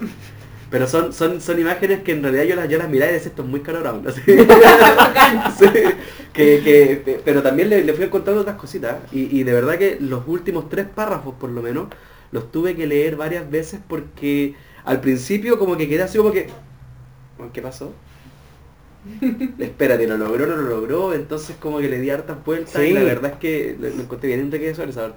Pero son, son, son imágenes que en realidad yo las, yo las miraba y decía, esto es muy caro Brown", así. Sí, que, que- pero también le, le fui encontrando otras cositas y, y de verdad que los últimos tres párrafos por lo menos los tuve que leer varias veces porque al principio como que quedé así como que "Bueno, ¿qué pasó? Espérate, lo logró, no lo logró, entonces como que le di hartas vueltas y la verdad es que lo, lo encontré bien parte.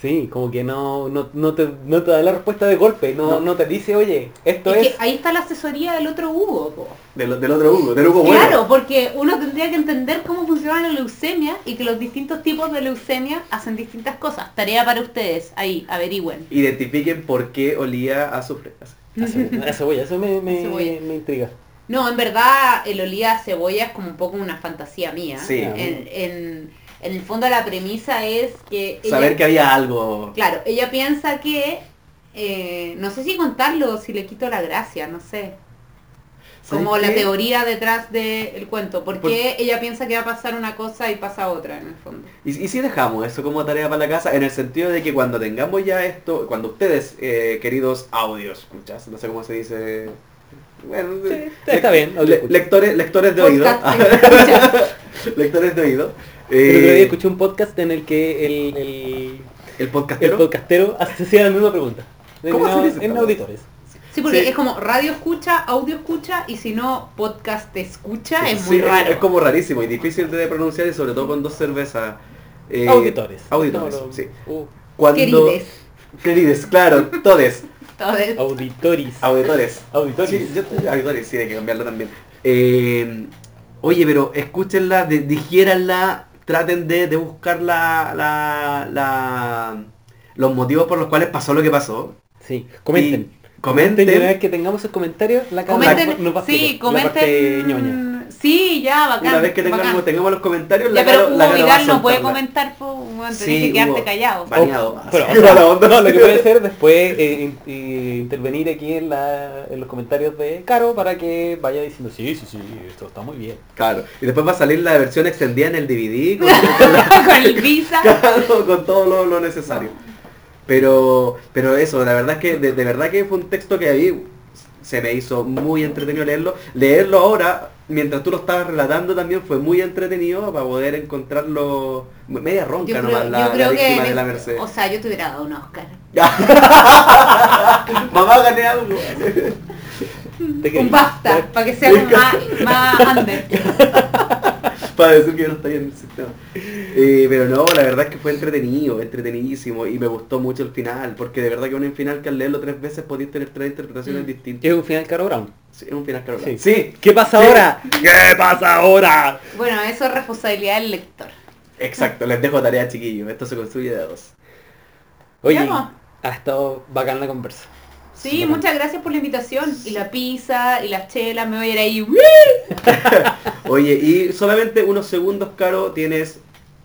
Sí, como que no, no, no, te, no te da la respuesta de golpe, no, No. no te dice, oye, esto Es es... que ahí está la asesoría del otro Hugo. po. Del, del otro Hugo, del Hugo bueno. Claro, porque uno tendría que entender cómo funciona la leucemia y que los distintos tipos de leucemia hacen distintas cosas. Tarea para ustedes, ahí, averigüen. Identifiquen por qué olía a azufre. A cebolla, a cebolla, eso me, me, Cebolla. me intriga. No, en verdad el olía a cebolla es como un poco una fantasía mía. Sí. En, en- en el fondo la premisa es que ella, Saber que había algo. claro, ella piensa que eh, no sé si contarlo o si le quito la gracia, no sé. ¿Sabes Como la qué? teoría detrás del cuento. Porque ella piensa que va a pasar una cosa y pasa otra en el fondo. ¿Y, y si dejamos eso como tarea para la casa? En el sentido de que cuando tengamos ya esto, cuando ustedes, eh, queridos audios, escuchas, no sé cómo se dice... Bueno, Sí, está bien, le- lectores, lectores de oído. Lectores de oído. El otro día Eh, escuché un podcast en el que el, el, el el podcastero. podcastero hacía la misma pregunta. ¿Cómo en, se en auditores. Sí, porque Sí. es como radio escucha, audio escucha y si no podcast escucha es Sí, muy raro. Es como rarísimo y difícil de pronunciar y sobre todo con dos cervezas. eh, auditores. Auditores, No, no, sí. uh, Cuando... Querides. Querides, claro, todes. Entonces, auditoris. Auditores. Auditores. Sí, yo estoy auditores, sí, hay que cambiarlo también. Eh, oye, pero escúchenla, de- digiéranla, traten de, de buscar la, la, la- los motivos por los cuales pasó lo que pasó. Sí, comenten. Y comenten. Y una vez que tengamos esos comentarios, la cámara comenten, nos va a sí, la parte ñoña. Sí, ya, bacán. Una vez que tengamos, bacán. tengamos los comentarios, Ya, la pero Caro- la Hugo Vidal no puede comentar, pues, tenés Sí, que quedarte callado. Baneado. Pero, o sea, la onda. no, lo que puede hacer después eh, in- eh, intervenir aquí en, la, en los comentarios de Caro para que vaya diciendo sí, sí, sí, esto está muy bien. Claro. Y después va a salir la versión extendida en el DVD con, con la- Con el visa. Claro, con todo lo, lo necesario. Pero, pero eso, la verdad es que de, de verdad que fue un texto que ahí se me hizo muy entretenido leerlo. Leerlo ahora, mientras tú lo estabas relatando también fue muy entretenido para poder encontrro media ronca Yo nomás creo, la, yo la creo que, víctima de en la Merced. o sea, yo te hubiera dado un Oscar. Mamá gané algo. Un basta, para que sea más, más under. para decir que yo no estoy en el sistema. Eh, pero no, la verdad es que fue entretenido, entretenidísimo y me gustó mucho el final, porque de verdad que un final que al leerlo tres veces podías tener tres interpretaciones Mm. distintas. Es un final Caro Brown. Sí, es un final claro. Sí. sí, ¿Qué pasa Sí. ahora? ¿Qué pasa ahora? Bueno, eso es responsabilidad del lector. exacto, les dejo tarea chiquillos, esto se construye de dos. Oye, ha estado bacán la conversa. Sí, muchas gracias por la invitación. Y la pizza, y las chelas, me voy a ir ahí. Oye, y solamente unos segundos, Caro, tienes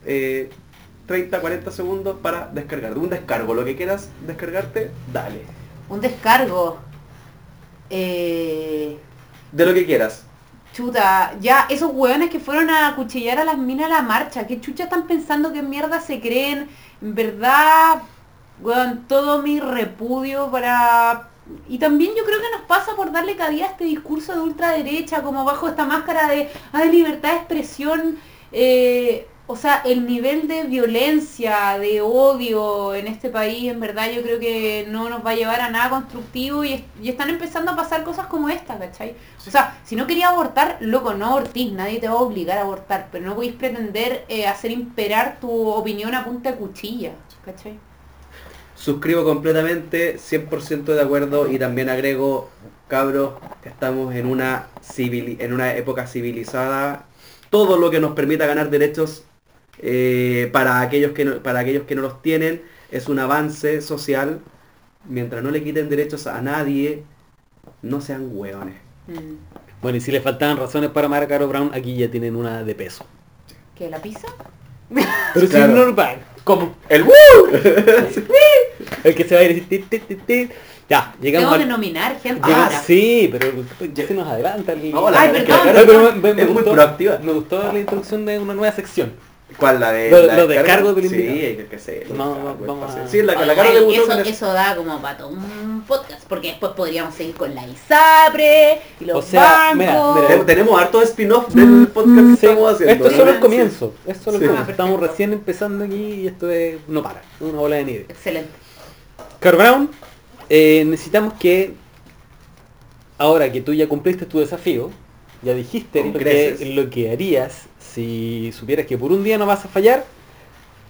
eh, 30, 40 segundos para descargar. Un descargo, lo que quieras descargarte, dale. Un descargo. Eh... De lo que quieras. Chuta, ya, esos hueones que fueron a cuchillar a las minas a la marcha, ¿qué chucha están pensando que mierda se creen? En verdad, weón, todo mi repudio para... Y también yo creo que nos pasa por darle cabida a este discurso de ultraderecha, como bajo esta máscara de, libertad de expresión, eh, o sea, el nivel de violencia, de odio en este país, en verdad yo creo que no nos va a llevar a nada constructivo y están empezando a pasar cosas como esta, ¿cachai? O sea, si no quería abortar, loco, no abortís, nadie te va a obligar a abortar, pero no podéis pretender eh, hacer imperar tu opinión a punta de cuchilla, ¿cachai? Suscribo completamente, 100% de acuerdo y también agrego, cabros, estamos en una, civili- en una época civilizada. Todo lo que nos permita ganar derechos eh, para, aquellos que no, para aquellos que no los tienen es un avance social. Mientras no le quiten derechos a nadie, no sean hueones. Mm. Bueno, y si le faltaban razones para amar a Caro Brown, aquí ya tienen una de peso. ¿Qué, la pizza? Pero Claro. si normal, como ¡El ¡Woo! el que se va a ir así, ti, ti, ti, ti. Ya, llegamos Tengo que al... nominar gente ahora. Sí, pero ya se nos adelanta el... Hola, Ay, es que la pero me- me es muy gustó- proactiva. Me gustó la introducción de una nueva sección. ¿Cuál? La de... Lo- la lo de cargo del Sí, hay que, sé. No, de cargo, vamos el a-. Sí, la, la Oye, Caro le gustó eso, el- eso da como para todo un podcast, porque después podríamos seguir con la ISAPRE y los O sea, mira, bancos. mira, Ten- Tenemos harto spin-off del podcast que Sí, estamos haciendo. esto es solo el comienzo. Es solo el Sí. comienzo. Ah, Estamos recién empezando aquí y esto es, no para. Es una bola de nieve. Excelente. Caro Brown, eh, necesitamos que, ahora que tú ya cumpliste tu desafío, ya dijiste lo que, lo que harías si supieras que por un día no vas a fallar,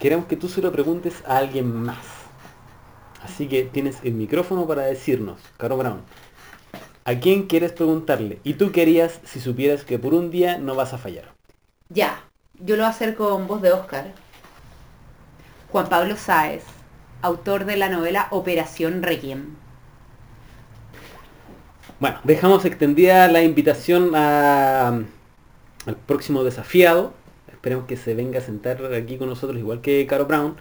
queremos que tú se lo preguntes a alguien más. Así que tienes el micrófono para decirnos, Caro Brown, ¿a quién quieres preguntarle? Y tú querías si supieras que por un día no vas a fallar. Ya, yo lo voy a hacer con voz de Oscar. Juan Pablo Sáez, autor de la novela Operación Requiem. Bueno, dejamos extendida la invitación a- al próximo desafiado. Esperemos que se venga a sentar aquí con nosotros, igual que Caro Brown.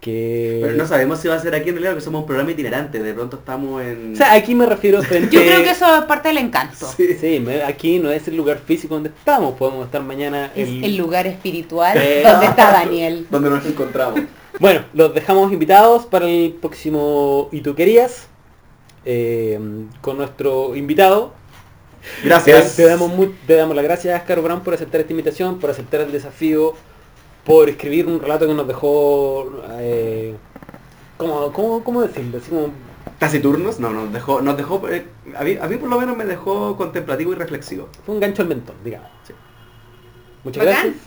Que... Pero no sabemos si va a ser aquí en realidad, porque somos un programa itinerante. De pronto estamos en... O sea, aquí me refiero frente... Yo creo que eso es parte del encanto. Sí. Sí, me- aquí no es el lugar físico donde estamos. Podemos estar mañana... Es el- el lugar espiritual Eh. donde está Daniel. Donde nos encontramos. Bueno, los dejamos invitados para el próximo Y tú querías. eh, con nuestro invitado. Gracias. Te, te damos mu- te damos las gracias, Caro Brown, por aceptar esta invitación, por aceptar el desafío, por escribir un relato que nos dejó... Eh, ¿cómo, cómo, cómo decirlo? Así como- Taciturnos, no, nos dejó, nos dejó, eh, a, mí, a mí por lo menos me dejó contemplativo y reflexivo. fue un gancho al mentón, digamos. Sí. Muchas Bacán. gracias.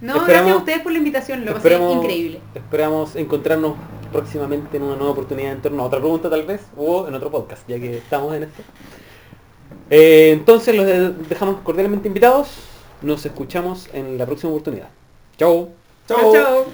No, Esperamos- gracias a ustedes por la invitación, lo pasé increíble. Esperamos encontrarnos próximamente en una nueva oportunidad en torno a otra pregunta tal vez, o en otro podcast, ya que estamos en esto. Eh, entonces los de- dejamos cordialmente invitados. Nos escuchamos en la próxima oportunidad. Chao. chao.